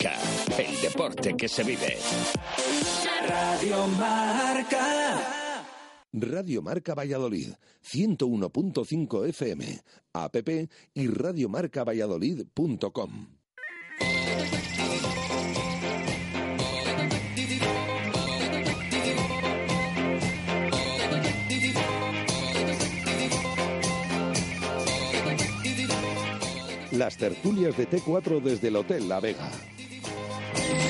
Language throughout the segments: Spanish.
El deporte que se vive. Radio Marca. Radio Marca Valladolid, 101.5 FM, app y radiomarcavalladolid.com. Las tertulias de T4 desde el Hotel La Vega. Thank you.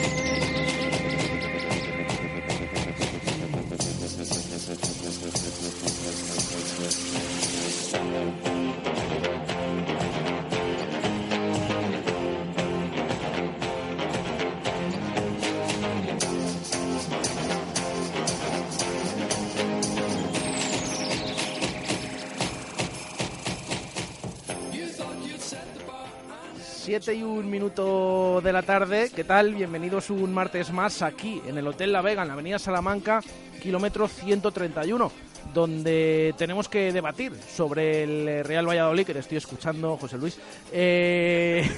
Siete y un minuto de la tarde. ¿Qué tal? Bienvenidos un martes más aquí en el Hotel La Vega, en la Avenida Salamanca, kilómetro 131, donde tenemos que debatir sobre el Real Valladolid, que te estoy escuchando, José Luis. Eh...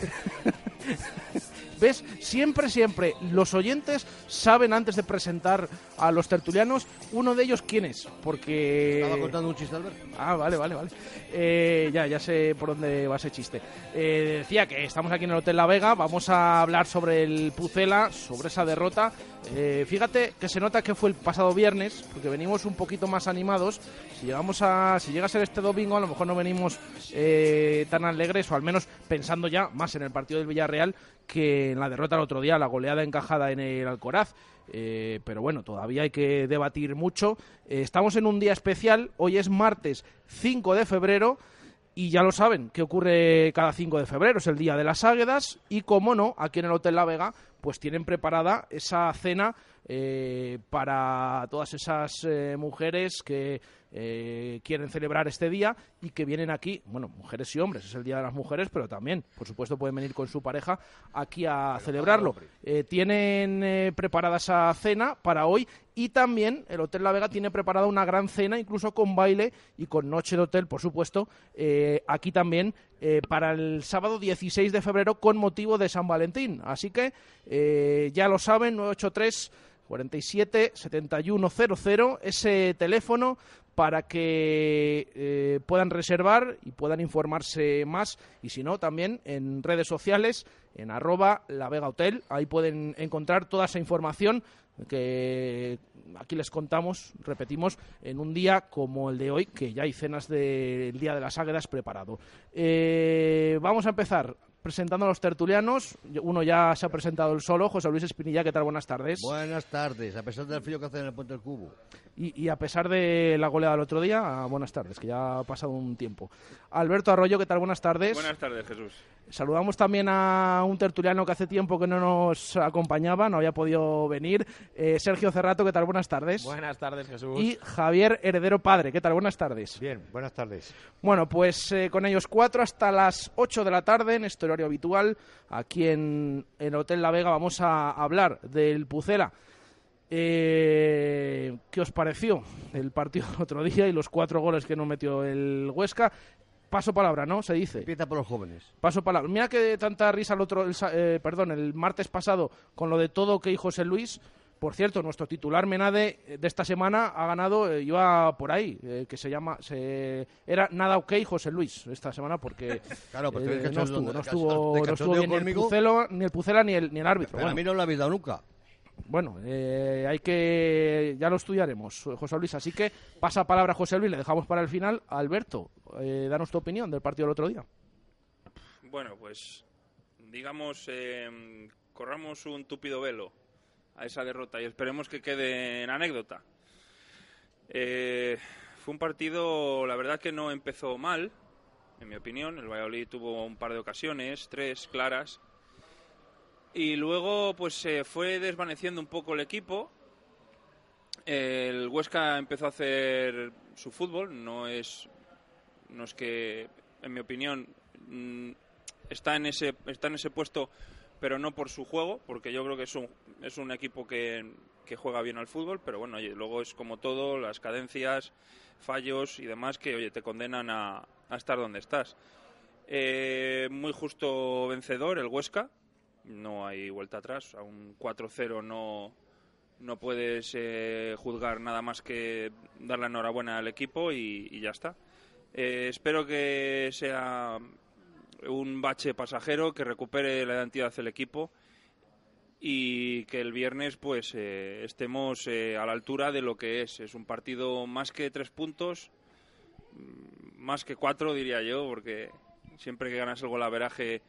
¿Ves? Siempre, siempre los oyentes saben antes de presentar a los tertulianos uno de ellos quién es, porque... Estaba contando un chiste, Albert. Ah, vale, vale, vale. Eh, ya, ya sé por dónde va ese chiste. Eh, decía que estamos aquí en el Hotel La Vega, vamos a hablar sobre el Pucela, sobre esa derrota. Eh, fíjate que se nota que fue el pasado viernes, porque venimos un poquito más animados. Si llegamos a, si llega a ser este domingo, a lo mejor no venimos tan alegres, o al menos pensando ya más en el partido del Villarreal que en la derrota el otro día, la goleada encajada en el Alcoraz. Eh, pero bueno, todavía hay que debatir mucho. Eh, estamos en un día especial, hoy es martes 5 de febrero. Y ya lo saben, que ocurre cada 5 de febrero, es el Día de las Águedas, y como no, aquí en el Hotel La Vega, pues tienen preparada esa cena eh, para todas esas eh, mujeres que eh, quieren celebrar este día y que vienen aquí, bueno, mujeres y hombres, es el Día de las Mujeres, pero también, por supuesto, pueden venir con su pareja aquí a celebrarlo. Eh, tienen eh, preparada esa cena para hoy y también el Hotel La Vega tiene preparada una gran cena, incluso con baile y con noche de hotel, por supuesto, eh, aquí también eh, para el sábado 16 de febrero con motivo de San Valentín. Así que eh, ya lo saben, 983 47 7100, ese teléfono para que puedan reservar y puedan informarse más y si no también en redes sociales en arroba la Vega Hotel ahí pueden encontrar toda esa información que aquí les contamos, repetimos, en un día como el de hoy, que ya hay cenas del Día de las Águedas preparado. Eh, vamos a empezar presentando a los tertulianos. Uno ya se ha presentado el solo, José Luis Espinilla, ¿qué tal? Buenas tardes. Buenas tardes, a pesar del frío que hace en el Puente del Cubo. Y, y a pesar de la goleada del otro día, ah, buenas tardes, que ya ha pasado un tiempo. Alberto Arroyo, ¿qué tal? Buenas tardes. Buenas tardes, Jesús. Saludamos también a un tertuliano que hace tiempo que no nos acompañaba, no había podido venir. Eh, Sergio Cerrato, ¿qué tal? Buenas tardes. Buenas tardes, Jesús. Y Javier Heredero Padre, ¿qué tal? Buenas tardes. Bien, buenas tardes. Bueno, pues eh, con ellos cuatro hasta las 8 de la tarde en este horario habitual. Aquí en el Hotel La Vega vamos a hablar del Pucela. Eh, ¿Qué os pareció el partido del otro día y los cuatro goles que nos metió el Huesca? Paso palabra, ¿no? Se dice. Empieza por los jóvenes. Paso palabra. Mira que tanta risa el otro, el eh, perdón, el martes pasado con lo de todo que dijo José Luis. Por cierto, nuestro titular Menade eh, de esta semana ha ganado, eh, iba por ahí, eh, que se llama, se, era nada ok José Luis esta semana porque Claro, pues eh, no estuvo, no estuvo, no ni el ni Pucela ni el, ni el árbitro. Pero a Bueno, mí no lo habéis dado nunca. Bueno, eh, hay que. Ya lo estudiaremos, José Luis. Así que pasa palabra a José Luis, le dejamos para el final. Alberto, eh, danos tu opinión del partido del otro día. Bueno, pues digamos, eh, corramos un túpido velo a esa derrota y esperemos que quede en anécdota. Eh, fue un partido, la verdad que no empezó mal, en mi opinión. El Valladolid tuvo un par de ocasiones, tres claras. Y luego pues se fue desvaneciendo un poco el equipo. El Huesca empezó a hacer su fútbol, no es no es que en mi opinión mm, está en ese está en ese puesto pero no por su juego, porque yo creo que es un, es un equipo que, que juega bien al fútbol, pero bueno, oye, luego es como todo, las cadencias, fallos y demás que oye, te condenan a, a estar donde estás. Eh, muy justo vencedor el Huesca, no hay vuelta atrás, a un 4-0 no, no puedes eh, juzgar nada más que dar la enhorabuena al equipo y, ya está. Eh, espero que sea un bache pasajero, que recupere la identidad del equipo y que el viernes pues eh, estemos eh, a la altura de lo que es. Es un partido más que tres puntos, mm, más que cuatro diría yo, porque siempre que ganas el golaveraje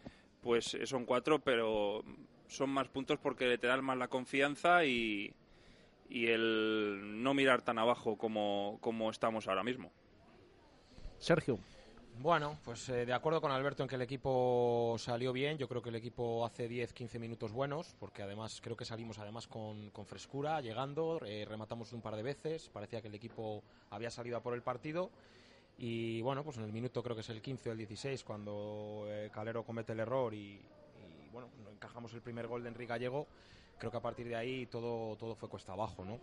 pues eh, son cuatro, pero son más puntos porque te dan más la confianza y, y el no mirar tan abajo como, como estamos ahora mismo. Sergio. Bueno, pues eh, de acuerdo con Alberto en que el equipo salió bien. Yo creo que el equipo hace 10-15 minutos buenos, porque además creo que salimos además con, con frescura, llegando, eh, rematamos un par de veces. Parecía que el equipo había salido a por el partido. Y bueno, pues en el minuto creo que es el 15 o el 16 cuando eh, Calero comete el error y, y, bueno, encajamos el primer gol de Enrique Gallego. Creo que a partir de ahí todo, todo fue cuesta abajo, ¿no?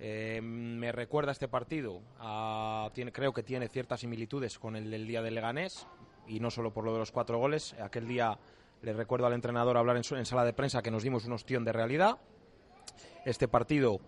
Eh, me recuerda este partido, a, tiene, creo que tiene ciertas similitudes con el del día del Leganés, y no solo por lo de los cuatro goles. Aquel día le recuerdo al entrenador hablar en, su, en sala de prensa que nos dimos un ostión de realidad. Este partido,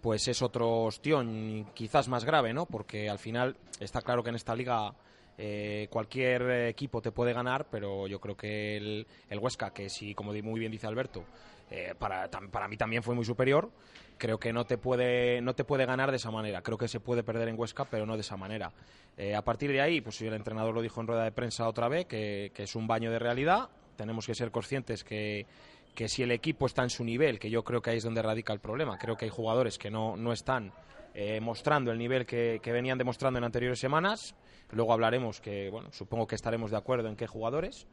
pues es otro ostión quizás más grave, ¿no? Porque al final está claro que en esta liga eh, cualquier equipo te puede ganar, pero yo creo que el, el Huesca, que sí, como muy bien dice Alberto, eh, para, para mí también fue muy superior. Creo que no te, puede, no te puede ganar de esa manera. Creo que se puede perder en Huesca, pero no de esa manera. Eh, a partir de ahí, pues el entrenador lo dijo en rueda de prensa otra vez, que, que es un baño de realidad. Tenemos que ser conscientes que, que si el equipo está en su nivel, que yo creo que ahí es donde radica el problema, creo que hay jugadores que no, no están eh, mostrando el nivel que, que, venían demostrando en anteriores semanas. Luego hablaremos que, bueno, supongo que estaremos de acuerdo en qué jugadores.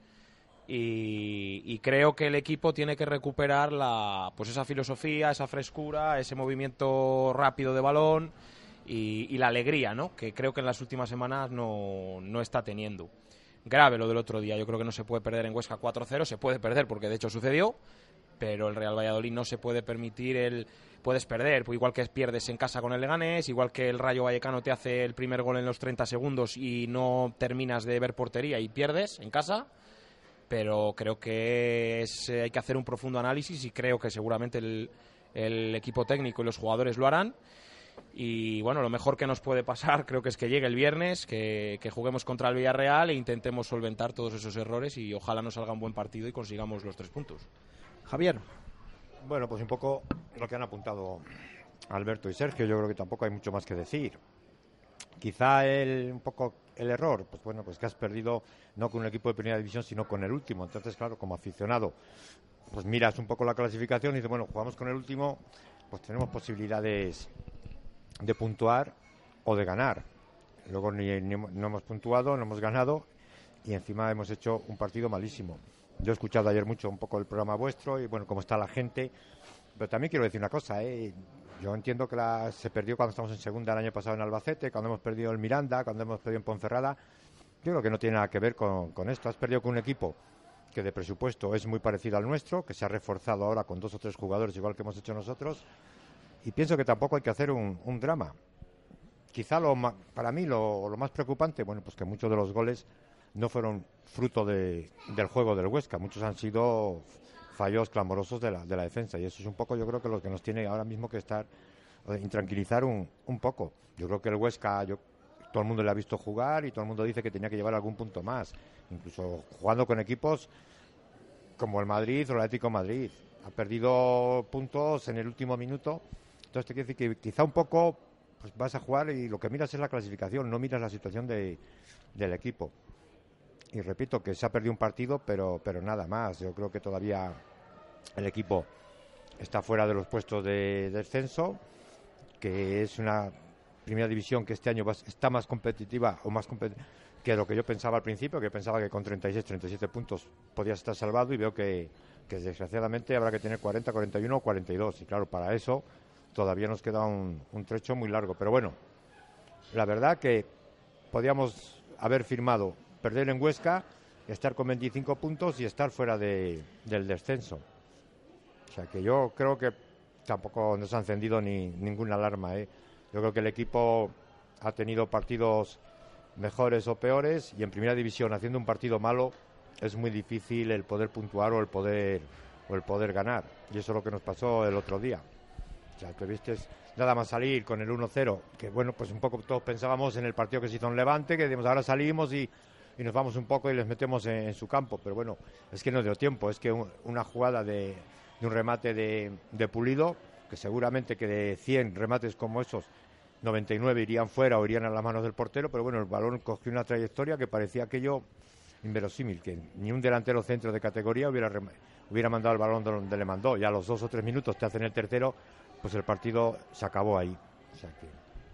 Y, creo que el equipo tiene que recuperar la, pues esa filosofía, esa frescura, ese movimiento rápido de balón y, y la alegría, ¿no? Que creo que en las últimas semanas no, no está teniendo grave lo del otro día. Yo creo que no se puede perder en Huesca 4-0, se puede perder porque de hecho sucedió, pero el Real Valladolid no se puede permitir el puedes perder, pues igual que pierdes en casa con el Leganés, igual que el Rayo Vallecano te hace el primer gol en los 30 segundos y no terminas de ver portería y pierdes en casa. Pero creo que es, hay que hacer un profundo análisis y creo que seguramente el, el equipo técnico y los jugadores lo harán. Y bueno, lo mejor que nos puede pasar creo que es que llegue el viernes, que, que, juguemos contra el Villarreal e intentemos solventar todos esos errores y ojalá nos salga un buen partido y consigamos los tres puntos. Javier. Bueno, pues un poco lo que han apuntado Alberto y Sergio, yo creo que tampoco hay mucho más que decir. Quizá el, un poco el error, pues bueno, pues que has perdido no con un equipo de primera división, sino con el último. Entonces, claro, como aficionado, pues miras un poco la clasificación y dices, bueno, jugamos con el último, pues tenemos posibilidades de puntuar o de ganar. Luego ni, no hemos puntuado, no hemos ganado y encima hemos hecho un partido malísimo. Yo he escuchado ayer mucho un poco el programa vuestro y bueno, cómo está la gente. Pero también quiero decir una cosa, ¿eh? Yo entiendo que la, se perdió cuando estamos en segunda el año pasado en Albacete, cuando hemos perdido en Miranda, cuando hemos perdido en Ponferrada. Yo creo que no tiene nada que ver con, con esto. Has perdido con un equipo que de presupuesto es muy parecido al nuestro, que se ha reforzado ahora con dos o tres jugadores igual que hemos hecho nosotros. Y pienso que tampoco hay que hacer un, un drama. Quizá lo, para mí lo, lo más preocupante, bueno, pues que muchos de los goles no fueron fruto de, del juego del Huesca, muchos han sido fallos clamorosos de la, de la defensa y eso es un poco yo creo que lo que nos tiene ahora mismo que estar eh, intranquilizar un, un poco. Yo creo que el Huesca, yo, todo el mundo le ha visto jugar y todo el mundo dice que tenía que llevar algún punto más, incluso jugando con equipos como el Madrid o el Atlético Madrid. Ha perdido puntos en el último minuto, entonces te quiere decir que quizá un poco pues vas a jugar y lo que miras es la clasificación, no miras la situación de, del equipo y repito que se ha perdido un partido, pero, pero nada más. Yo creo que todavía el equipo está fuera de los puestos de descenso, que es una primera división que este año está más competitiva o más que lo que yo pensaba al principio, que pensaba que con 36, 37 puntos podías estar salvado y veo que desgraciadamente habrá que tener 40, 41 o 42. Y claro, para eso todavía nos queda un, trecho muy largo. Pero bueno, la verdad que podíamos haber firmado perder en Huesca, estar con 25 puntos y estar fuera de- del descenso. O sea que yo creo que tampoco nos ha encendido ni ninguna alarma. ¿eh? Yo creo que el equipo ha tenido partidos mejores o peores y en primera división haciendo un partido malo es muy difícil el poder puntuar o el poder o el poder ganar y eso es lo que nos pasó el otro día. O sea, que viste nada más salir con el 1-0, que bueno, pues un poco todos pensábamos en el partido que se hizo en Levante, que decimos ahora salimos y, y nos vamos un poco y les metemos en, su campo, pero bueno, es que no dio tiempo, es que un- una jugada de, un remate de, Pulido, que seguramente que de 100 remates como esos, 99 irían fuera o irían a las manos del portero, pero bueno, el balón cogió una trayectoria que parecía aquello inverosímil, que ni un delantero centro de categoría hubiera, hubiera mandado el balón de donde le mandó. Ya a los dos o tres minutos te hacen el tercero, pues el partido se acabó ahí.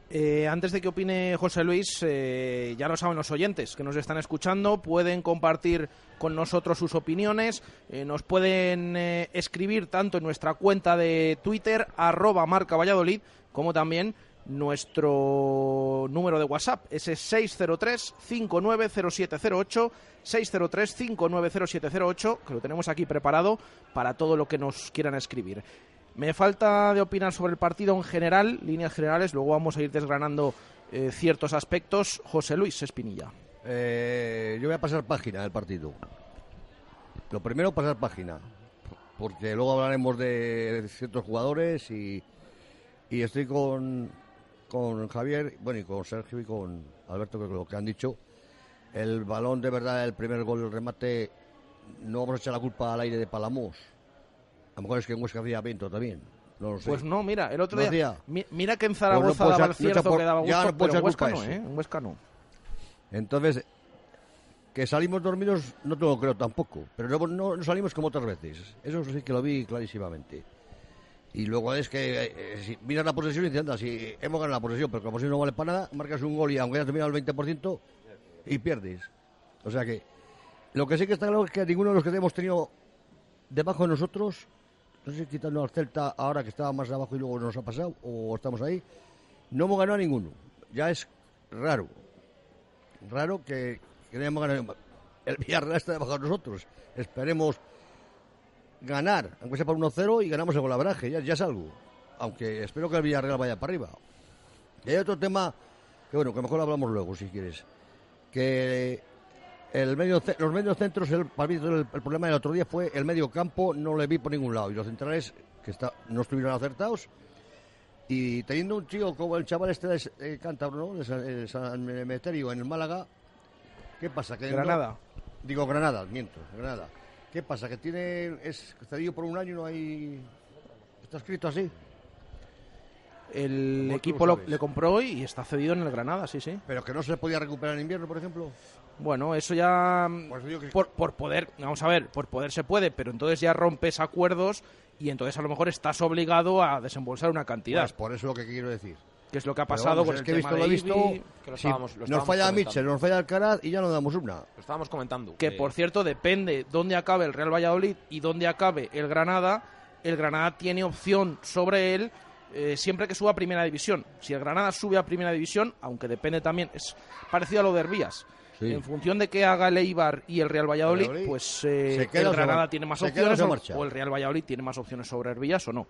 Eh, antes de que opine José Luis, eh, ya lo saben los oyentes que nos están escuchando, pueden compartir con nosotros sus opiniones, eh, nos pueden escribir tanto en nuestra cuenta de Twitter, arroba marca Valladolid, como también nuestro número de WhatsApp, ese 603-590708, 603-590708, que lo tenemos aquí preparado para todo lo que nos quieran escribir. Me falta de opinar sobre el partido en general, líneas generales, luego vamos a ir desgranando eh, ciertos aspectos. José Luis Espinilla. Eh, yo voy a pasar página del partido. Lo primero, pasar página. Porque luego hablaremos de ciertos jugadores y, y estoy con, con Javier, bueno, y con Sergio y con Alberto, que lo que han dicho. El balón, de verdad, el primer gol, el remate, no vamos a echar la culpa al aire de Palamos. A lo mejor es que en Huesca hacía viento también. No lo sé. Pues no, mira, el otro No día. mi- mira que en Pues no Zaragoza daba el por- que daba ya gusto, no puede pero en Huesca no, ¿eh? En Huesca no. Entonces, que salimos dormidos no te lo creo tampoco, pero no, no- salimos como otras veces. Eso sí que lo vi clarísimamente. Y luego es que eh, eh, si miras la posesión y dices, anda, si hemos ganado la posesión, pero la posesión no vale para nada, marcas un gol y aunque hayas terminado el 20% y pierdes. O sea que lo que sí que está claro es que ninguno de los que hemos tenido debajo de nosotros, no sé, quitando al Celta ahora que estaba más abajo y luego nos ha pasado, o estamos ahí, no hemos ganado a ninguno. Ya es raro raro que, que no hayamos ganado. El Villarreal está debajo de nosotros. Esperemos ganar, aunque sea por 1-0, y ganamos el golaveraje, ya, ya es algo. Aunque espero que el Villarreal vaya para arriba. Y hay otro tema, que bueno, que mejor hablamos luego, si quieres. Que el medio, los medios centros, el, para mí el, el problema del otro día fue el medio campo, no le vi por ningún lado. Y los centrales, que está, no estuvieron acertados. Y teniendo un tío como el chaval este de eh, Cántabro, ¿no? de San, eh, San Emeterio en el Málaga, ¿qué pasa? Que no- Granada. digo Granada, miento, Granada. ¿Qué pasa? Que tiene es cedido por un año y no hay... Está escrito así. El ¿Cómo tú equipo lo le compró hoy y está cedido en el Granada, sí, sí. Pero que no se podía recuperar en invierno, por ejemplo. Bueno, eso ya Pues digo que- por, por poder, vamos a ver, por poder se puede, pero entonces ya rompes acuerdos y entonces a lo mejor estás obligado a desembolsar una cantidad, Pues por eso lo que quiero decir. que es lo que ha pasado vamos, con es el que he tema visto, de lo he visto. Que lo Sí, estábamos- lo nos falla comentando. Mitchell, nos falla Alcaraz y ya no damos una. Lo estábamos comentando. que Eh, por cierto depende dónde acabe el Real Valladolid y dónde acabe el Granada. El Granada tiene opción sobre él eh, siempre que suba a Primera División. Si el Granada sube a Primera División, aunque depende también, es parecido a lo de Herbías. Sí. En función de que haga el Eibar y el Real Valladolid, Valladolid, pues eh, ¿se queda el Granada tiene más opciones o, el Real Valladolid tiene más opciones sobre Herbías o no.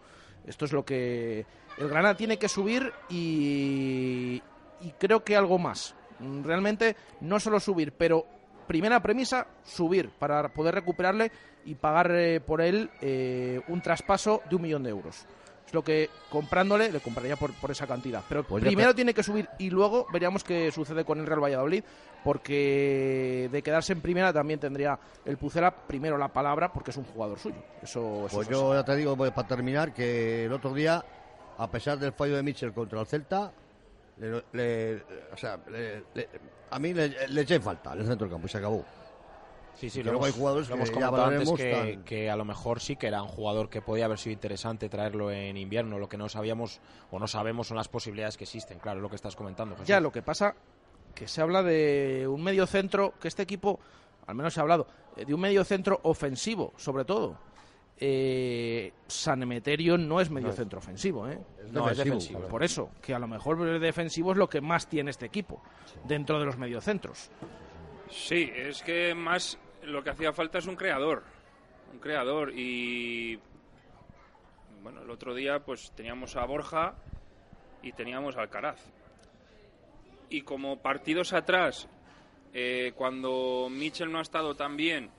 Esto es lo que el Granada tiene que subir y, y creo que algo más. Realmente no solo subir, pero primera premisa, subir para poder recuperarle y pagar eh, por él eh, un traspaso de un millón de euros. Es lo que comprándole le compraría por, por esa cantidad. Pero Pues primero tiene que subir y luego veríamos qué sucede con el Real Valladolid, porque de quedarse en primera también tendría el Pucela primero la palabra porque es un jugador suyo. Eso, eso Pues es así. yo ya te digo, pues, para terminar, que el otro día, a pesar del fallo de Mitchell contra el Celta, le- le- o sea, le- a mí le, eché falta en el centro del campo y se acabó. Sí, sí, luego hemos, hay jugadores lo que hemos comentado antes que, tan- que a lo mejor sí que era un jugador que podía haber sido interesante traerlo en invierno. Lo que no sabíamos o no sabemos son las posibilidades que existen. Claro, es lo que estás comentando. Jesús. Ya, lo que pasa que se habla de un medio centro, que este equipo, al menos se ha hablado, eh, de un medio centro ofensivo, sobre todo. eh, San Emeterio no es medio No es. centro ofensivo, ¿eh? No, es defensivo, defensivo. Por eso, que a lo mejor el defensivo es lo que más tiene este equipo dentro de los mediocentros. Sí, es que más lo que hacía falta es un creador. Un creador. Y. Bueno, el otro día pues teníamos a Borja y teníamos a Alcaraz. Y como partidos atrás, eh, cuando Mitchell no ha estado tan bien,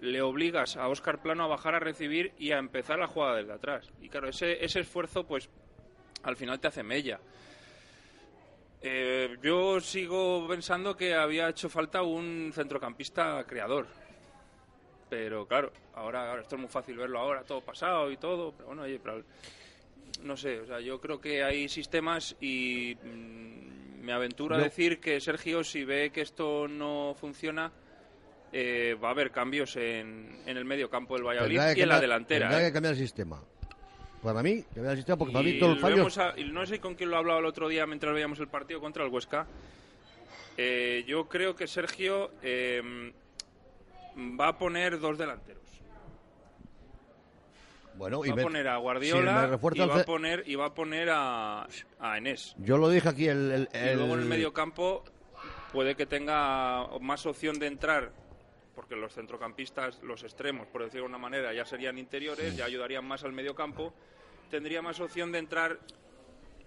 le obligas a Óscar Plano a bajar a recibir y a empezar la jugada desde atrás. Y claro, ese, ese esfuerzo, pues al final te hace mella. Eh, yo sigo pensando que había hecho falta un centrocampista creador. Pero claro, ahora, ahora esto es muy fácil verlo ahora, todo pasado y todo. Pero bueno, oye, pero no sé, o sea, yo creo que hay sistemas y mm, me aventuro a decir que Sergio, si ve que esto no funciona, eh, va a haber cambios en, en el medio campo del Valladolid y en la delantera. Tendrá ¿eh? que cambiar el sistema. Para mí, cambiar el sistema porque para mí todos los lo fallos... a- y no sé con quién lo hablaba el otro día mientras veíamos el partido contra el Huesca. Eh, yo creo que Sergio eh, va a poner dos delanteros. Bueno, y Va a me- poner a Guardiola y el va a poner y va a poner a, a Enes. Yo lo dije aquí, el... el- Y luego en el el- medio campo puede que tenga más opción de entrar, porque los centrocampistas, los extremos, por decirlo de una manera, ya serían interiores, ya ayudarían más al medio campo. Tendría más opción de entrar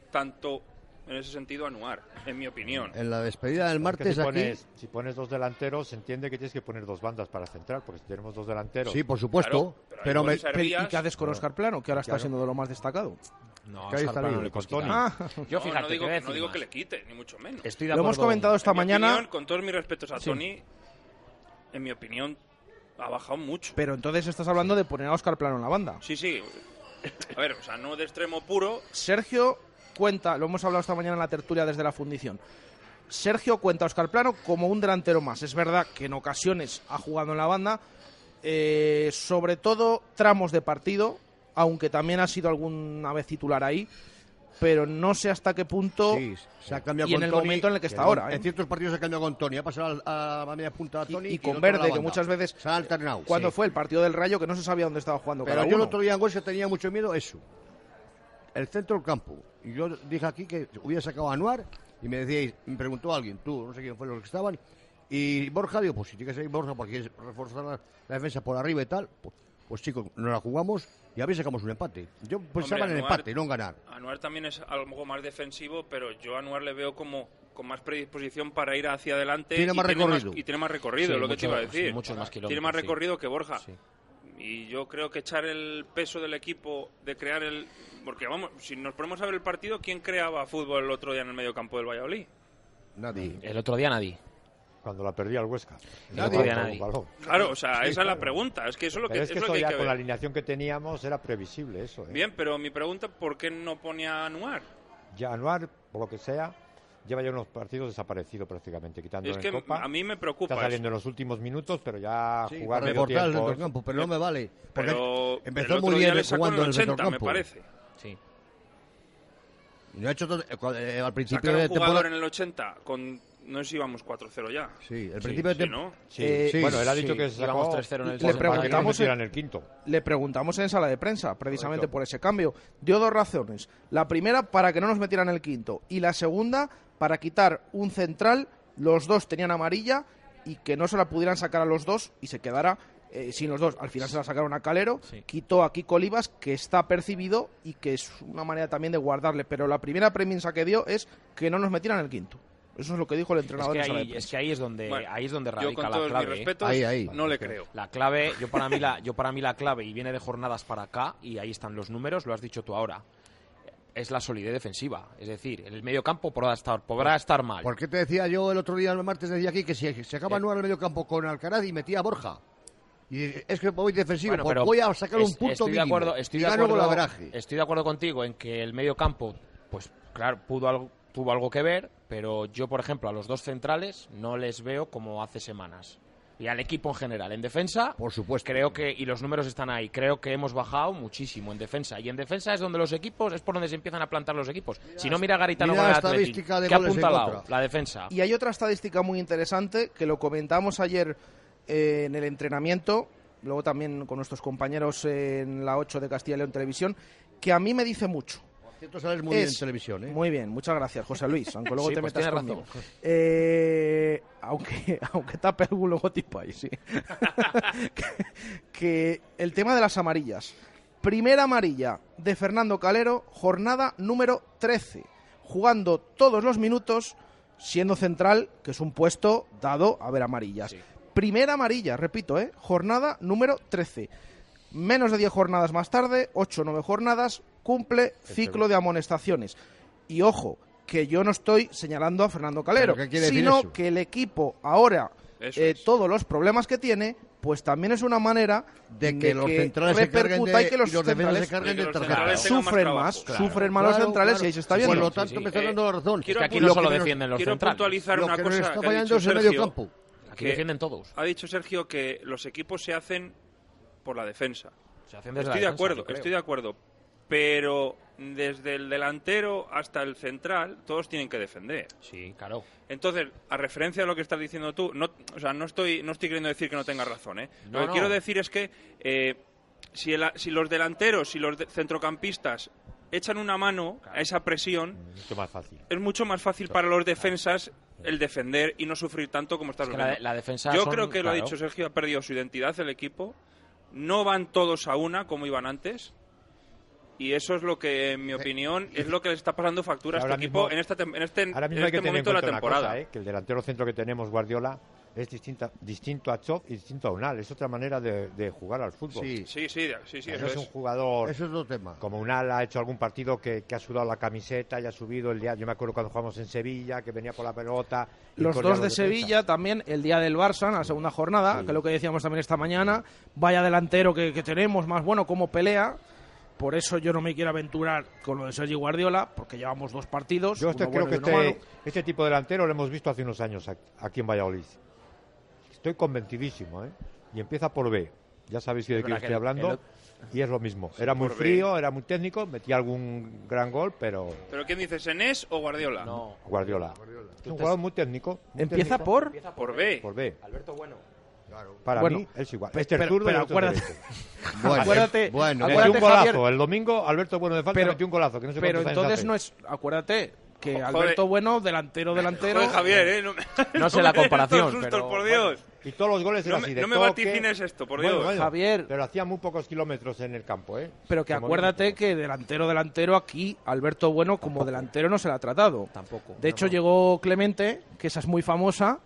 tanto en ese sentido Anuar, en mi opinión. En la despedida del Es que martes si, aquí... pones, si pones dos delanteros, se entiende que tienes que poner dos bandas para centrar, porque si tenemos dos delanteros. Sí, por supuesto. Claro, pero me... ¿Y qué haces con Oscar Plano, que ahora está siendo de lo más destacado? No, Plano no le con Tony. Ah, Yo No, fíjate, no digo, no digo que le quite, ni mucho menos. Estoy de lo hemos comentado esta En mi mañana, opinión, con todos mis respetos a Tony, en mi opinión, ha bajado mucho. pero entonces estás hablando de poner a Oscar Plano en la banda. Sí, sí. A ver, o sea, no de extremo puro, Sergio cuenta, lo hemos hablado esta mañana en la tertulia desde la fundición. Sergio cuenta a Oscar Plano como un delantero más. Es verdad que en ocasiones ha jugado en la banda, eh, sobre todo tramos de partido, aunque también ha sido alguna vez titular ahí, pero no sé hasta qué punto. Sí, se ha cambiado y con en el Tony, momento en el que está ahora, ¿eh? En ciertos partidos se ha cambiado con Tony. Ha pasado al- a, la media punta a Y- Tony. y con a Verde, que muchas veces- Se ha alternado. Cuando sí. fue el partido del Rayo, que no se sabía dónde estaba jugando Pero cada yo el uno. otro día en Huesca tenía mucho miedo eso. El centro del campo. Y yo dije aquí que hubiera sacado a Anuar y me decíais, me preguntó alguien, tú, no sé quién fue los que estaban, y Borja, digo, pues si tiene que ser Borja porque reforzar la, la defensa por arriba y tal, pues, pues chicos, nos la jugamos y a ver si sacamos un empate. Yo pensaba en el Anuar- empate, no en ganar. Anuar también es algo más defensivo, pero yo a Anuar le veo como con más predisposición para ir hacia adelante. Tiene y más recorrido. y tiene más recorrido, Sí, es lo que mucho- te iba a sí, decir. muchos más tiene kilómetros, más sí. recorrido que Borja. Sí. Y yo creo que echar el peso del equipo de crear el. Porque vamos, si nos ponemos a ver el partido, ¿quién creaba fútbol el otro día en el medio campo del Valladolid? Nadie. El otro día nadie. Cuando la perdía el Huesca. Nadie. No Nadie. un. Claro, o sea, Sí, esa es la claro. pregunta. Es que eso es lo que, es que es lo esto que hay ya que con la ver. alineación que teníamos era previsible eso. ¿eh? Bien, pero mi pregunta, ¿por qué no pone a Anuar? Ya Anuar, por lo que sea, lleva ya unos partidos desaparecido prácticamente, quitando Es que en Copa. a mí me preocupa. Está saliendo eso. en los últimos minutos, pero ya Sí, jugar medio reforzar el tiempo, centrocampo, pero no me vale. Porque Pero empezó el otro muy día bien le sacó jugando en el el 80, me centrocampo. parece. Sí. Y no ha hecho todo- eh, eh, al principio Sacar a de un jugador temporada. en el 80 con... No sé si íbamos 4-0 ya. Sí, el Sí, principio de Sí, temporada. ¿no? Sí, Eh, sí. bueno, él ha sí, dicho que sacó 3-0 en el Le segundo para que no preguntamos metieran el quinto. Le preguntamos en sala de prensa, precisamente Correcto. por ese cambio. Dio dos razones. La primera, para que no nos metieran el quinto. Y la segunda, para quitar un central. Los dos tenían amarilla y que no se la pudieran sacar a los dos y se quedara eh, sin los dos. Al final se la sacaron a Calero. Sí. Quitó a Kiko Olivas, que está percibido y que es una manera también de guardarle. Pero la primera premisa que dio es que no nos metieran el quinto. Eso es lo que dijo el Es entrenador que, en sala de ahí, es que ahí es donde, Bueno, ahí es donde Yo radica con la todos mis clave. ¿eh? respetos Ahí, ahí. no le creo. La clave, yo para mí la, yo para mí la clave y viene de jornadas para acá y ahí están los números, lo has dicho tú ahora. Es la solidez defensiva, es decir, el medio campo podrá estar, podrá estar mal. ¿Por qué te decía yo el otro día, el martes, decía aquí que si se acaba Eh. Anuar el medio campo con Alcaraz y metía a Borja? Y es que voy defensivo, Bueno, pues pero voy a sacar un es- punto estoy de acuerdo, estoy de acuerdo, estoy de acuerdo contigo en que el medio campo, pues claro, pudo algo, tuvo algo que ver, pero yo, por ejemplo, a los dos centrales no les veo como hace semanas. Y al equipo en general, en defensa, Por supuesto. creo que, y los números están ahí, creo que hemos bajado muchísimo en defensa. Y en defensa es donde los equipos, es por donde se empiezan a plantar los equipos. Si no, mira Garitano mira con la estadística. La defensa. Y hay otra estadística muy interesante que lo comentamos ayer eh, en el entrenamiento luego también con nuestros compañeros en la 8 de Castilla y León Televisión, que a mí me dice mucho. Cierto, sales muy bien en televisión, ¿eh? Muy bien, muchas gracias, José Luis, aunque luego Sí, te pues metas conmigo. razón. Eh, aunque, aunque tape algún logotipo ahí, sí. que, que el tema de las amarillas. Primera amarilla de Fernando Calero, jornada número 13. Jugando todos los minutos, siendo central, que es un puesto dado a ver amarillas. Primera amarilla, repito, ¿eh? jornada número 13. Menos de 10 jornadas más tarde, 8 o 9 jornadas, cumple ciclo de amonestaciones. Y ojo, que yo no estoy señalando a Fernando Calero, ¿Pero qué quiere decir sino que el equipo ahora, eh, es. todos los problemas que tiene, pues también es una manera De que los centrales se carguen repercuta de, y que los, y los defensas se centrales carguen de de los tarjeta. centrales sufren trabajo. más, Claro. sufren más los Claro, centrales claro. y ahí se está viendo. Por lo Sí, tanto, sí. me está Eh, dando la razón. quiero que aquí no solo que defienden los quiero centrales. puntualizar Lo una que nos cosa está que ha fallando dicho es el medio Sergio, campo. Aquí que defienden todos. Ha dicho Sergio que los equipos se hacen por la defensa. Se hacen desde Estoy la de defensa, acuerdo, yo creo. estoy de acuerdo. Pero desde el delantero hasta el central, todos tienen que defender. Sí, claro. Entonces, a referencia de lo que estás diciendo tú, no, o sea, no estoy, no estoy queriendo decir que no tengas razón, ¿eh? No, lo que no. quiero decir es que eh, si, el- si los delanteros, si los de- centrocampistas echan una mano a esa presión, Mucho más fácil. es mucho más fácil para los defensas el defender y no sufrir tanto como estás Es que la, defensa Yo son- creo que lo ha dicho Sergio, ha perdido su identidad el equipo. No van todos a una como iban antes. Y eso es lo que, en mi opinión, es lo que le está pasando factura a este equipo en, esta en este, Ahora en mismo hay que este tener en momento de la temporada. cosa, ¿eh? que el delantero centro que tenemos, Guardiola, es distinta, distinto a Chop y distinto a Unal. Es otra manera de, de jugar al fútbol. Sí, Sí, sí, sí, eso es un jugador eso es otro tema. como Unal ha hecho algún partido que, que ha sudado la camiseta y ha subido el día. Yo me acuerdo cuando jugamos en Sevilla, que venía por la pelota. Los dos de. Sevilla también, el día del Barça, en la segunda jornada, Sí. que es lo que decíamos también esta mañana, vaya delantero que, que tenemos, más bueno como pelea. Por eso yo no me quiero aventurar con lo de Sergio Guardiola, porque llevamos dos partidos. Yo este, creo bueno que este, malo. este tipo de delantero lo hemos visto hace unos años aquí en Valladolid. Estoy convencidísimo, ¿eh? Y empieza por B. Ya sabéis de qué estoy hablando. el- Y es lo mismo. Era muy por B. frío, era muy técnico, metía algún gran gol, pero ¿Pero quién dice, Senés o Guardiola? No, Guardiola. Es un jugador muy técnico. muy Empieza técnico. por... empieza Por B. Por B. Alberto Bueno. Para Bueno, mí es igual. Este es pero- zurdo y pero es acuérdate-. Bueno, Acuérdate- bueno, Metió acuérdate, un golazo. Javier- El domingo, Alberto Bueno de falta, Pero- metió un golazo. Que no sé Pero entonces hace. no es... Acuérdate que Joder. Alberto Bueno, delantero, delantero... Joder, Javier, ¿eh? No, me- No sé la comparación, sustos, pero por bueno. Dios. Y todos los goles No eran me- así de no me vaticines esto, por Bueno, Dios. bueno, Javier. Pero hacía muy pocos kilómetros en el campo, ¿eh? Pero que Como acuérdate que delantero, delantero aquí, Alberto Bueno como delantero no se le ha tratado. Tampoco. De hecho, No, no. llegó Clemente, que esa es muy famosa,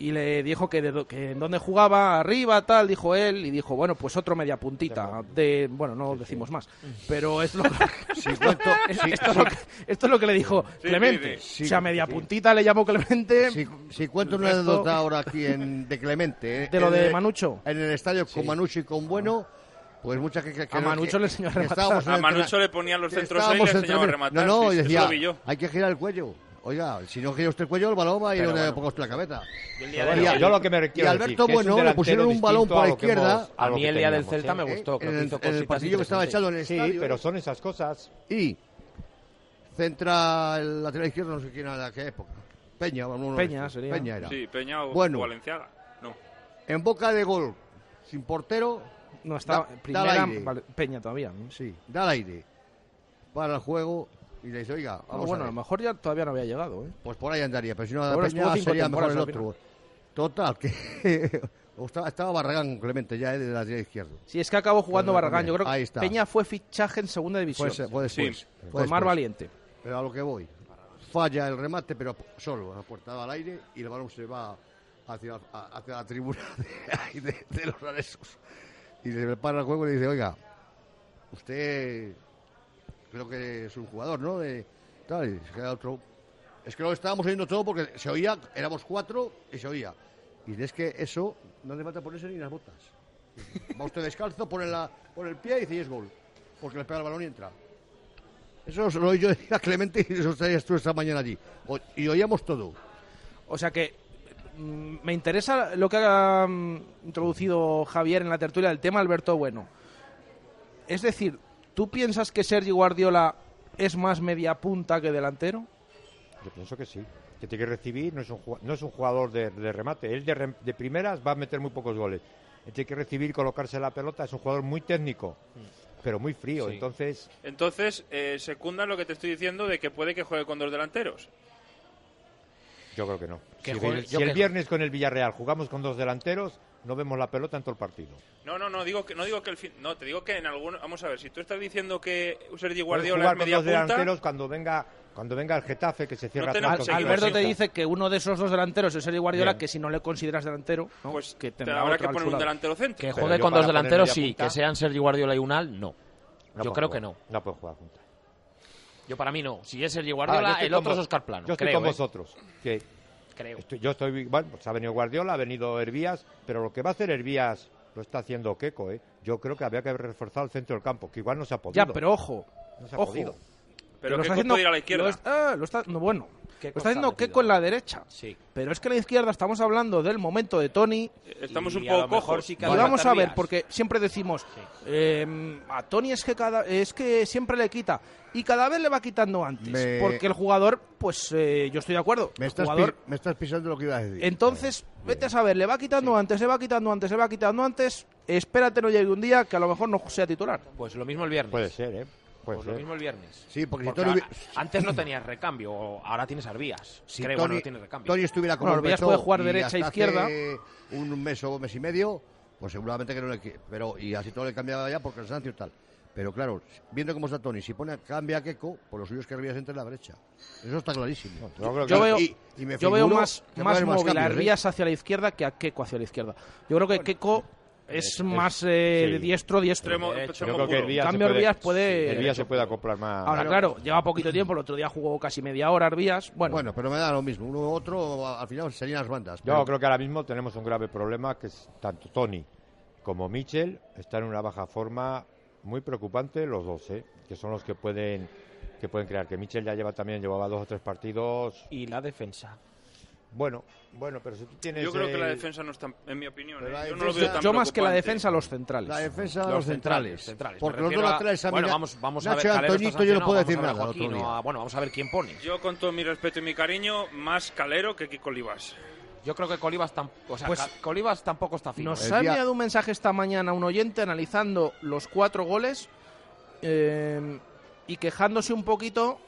y le dijo que, de do- que en dónde jugaba, arriba, tal, dijo él, y dijo, bueno, pues otro media puntita. De, bueno, no decimos más, pero es lo que, Si cuento- si- esto, es lo que, esto es lo que le dijo Sí, Clemente. sí, sí. o sea, media Sí. puntita le llamó Clemente. Si, cuento una anécdota ahora aquí en, de Clemente. ¿eh? De lo de el- Manucho. En el estadio con Manucho y con Bueno, pues mucha que. que- que- A Manucho que- le enseñó a rematar. A Manucho le ponían los centros ahí y le enseñaba a rematar. No, no, sí, y eso decía, lo vi yo. hay que girar el cuello. Oiga, si no gira usted el cuello, el balón va a ir donde bueno. ponga usted la cabeza. Bueno, Y a- yo lo que me y quiero decir, Alberto Bueno le pusieron un balón por a la izquierda. A mí el día del Celta ¿eh? me gustó. Creo en que el, en el partido que estaba echado en el Sí, estadio. pero son esas cosas. Y centra el lateral izquierdo, no sé quién era de qué época. Peña, de Peña estos. sería. Peña era. Sí, Peña o Bueno. Valenciaga. No. En boca de gol, sin portero, No está Da- primera aire. Peña todavía. ¿no? sí, da al aire. Para el juego y le dice, oiga, Ah, vamos bueno, a a lo mejor ya todavía no había llegado. ¿eh? Pues por ahí andaría, pero si no Ahora Peña sería mejor el otro. Total, que estaba, Barragán Clemente ya eh, de lateral izquierdo. Sí, es que acabó jugando Pues, Barragán. Yo creo ahí que está. Peña fue fichaje en segunda división. Fue después. Sí, Mar después. Valiente. Pero a lo que voy. Falla el remate, pero solo, la puerta al aire y el balón se va hacia, hacia la tribuna de, de- de los aresos. Y le para el juego y le dice, oiga, usted creo que es un jugador, ¿no? Tal. Es que lo estábamos oyendo todo porque se oía, éramos cuatro y se oía. Y es que eso no le falta ponerse ni las botas. Va usted descalzo, pone, la, pone el pie y dice, y es gol. Porque le pega el balón y entra. Eso lo oí yo a Clemente y eso estarías tú esta mañana allí. Y oíamos todo. O sea que mm, me interesa lo que ha mm, introducido Javier en la tertulia del tema Alberto Bueno. Es decir, ¿tú piensas que Sergi Guardiola es más media punta que delantero? Yo pienso que sí. Que tiene que recibir, no es un, no es un jugador de, de remate. Él de, rem- de primeras va a meter muy pocos goles. tiene que recibir y colocarse la pelota. Es un jugador muy técnico, pero muy frío. Sí. Entonces, Entonces, eh, secunda lo que te estoy diciendo de que puede que juegue con dos delanteros. yo creo que no. Si juegue- el, yo si el viernes con el Villarreal jugamos con dos delanteros, no vemos la pelota en todo el partido. No, no, no digo que no digo que el fin, no, te digo que en algún vamos a ver, si tú estás diciendo que Sergi Guardiola jugar es con media dos punta, delanteros cuando venga cuando venga el Getafe que se cierra que con seguir Alberto te dice que uno de esos dos delanteros es Sergio Guardiola, Bien. que si no le consideras delantero, ¿no? pues que te tendrá habrá otro que poner un delantero centro. Que juegue con dos delanteros, sí. punta- Que sean Sergi Guardiola y Unal, no. No yo creo que jugar. no. No pueden jugar juntos. Yo para mí no. Si es Sergi Ah, Guardiola, estoy el con otro es Oscar Plano. Yo estoy creo, con ¿eh? vosotros. Que Creo. estoy- yo estoy, bueno, pues ha venido Guardiola, ha venido Hervías, pero lo que va a hacer Hervías lo está haciendo Keco, ¿eh? Yo creo que había que reforzar el centro del campo, que igual no se ha podido. Ya, pero ojo, No se ha ojo. podido. Pero lo que está puede haciendo ir a la izquierda. Lo está, lo está- no, bueno, Keco lo está haciendo. Keco en la derecha. Sí. Pero es que en la izquierda estamos hablando del momento de Tony. Estamos Y un a lo poco mejor cojos. sí que Y hace vamos a ver, porque siempre decimos, eh, a Tony es que cada, es que siempre le quita y cada vez le va quitando antes, Me- porque el jugador, pues eh, yo estoy de acuerdo, Me estás, jugador, me estás pisando lo que iba a decir. entonces vete a saber, le va quitando antes, le va quitando antes, le va quitando antes, espérate no llegue un día que a lo mejor no sea titular. Pues lo mismo el viernes. Puede ser, ¿eh? Puede Pues lo mismo el viernes. Sí, porque, si Tony, antes no tenías recambio, ahora tienes Arbías. si Creo, Tony, bueno, no tienes recambio. Tony estuviera como Bueno, Arbías puede jugar y derecha, hasta izquierda. un mes o mes y medio, pues seguramente que no le pero y así todo le cambiaba ya por cansancio y tal. Pero claro, viendo cómo está Tony, si pone cambia a Keco, por lo suyo es que Arbías entre en la brecha. Eso está clarísimo. Yo veo, y- y me yo veo más, más más móvil a ¿eh? Hervías hacia la izquierda que a Keco hacia la izquierda. Yo creo que Keco es más eh, sí. de diestro, diestro. Extremo- extremo Yo creo que Cambio puede, Hervías puede- Hervías se puede acoplar más. Ahora, claro, lleva poquito tiempo, el otro día jugó casi media hora Arbías. Bueno, Bueno, pero me da lo mismo. Uno u otro, al final serían las bandas. Yo creo que ahora mismo tenemos un grave problema que es tanto Tony como Mitchell están en una baja forma muy preocupante los dos, ¿eh? que son los que pueden que pueden crear. Que Mitchell ya lleva también llevaba dos o tres partidos. Y la defensa. Bueno, bueno, pero si tú tienes Yo creo que la el- defensa no está, en mi opinión, ¿eh? yo no lo defensa- veo tan yo más que la defensa, los centrales. La defensa de Los los centrales. centrales. Porque los dos a- laterales a Bueno, mí- vamos, vamos a Nacho ver. Calero está Antoñito, yo no puedo decir a ver nada el Joaquín, a- Bueno, vamos a ver quién pone. Yo con todo mi respeto y mi cariño, más calero que Kiko Olivas. Yo creo que Colibas, tam- o sea, Pues- Colibas tampoco está fino. Nos El ha día- enviado un mensaje esta mañana un oyente analizando los cuatro goles eh, y quejándose un poquito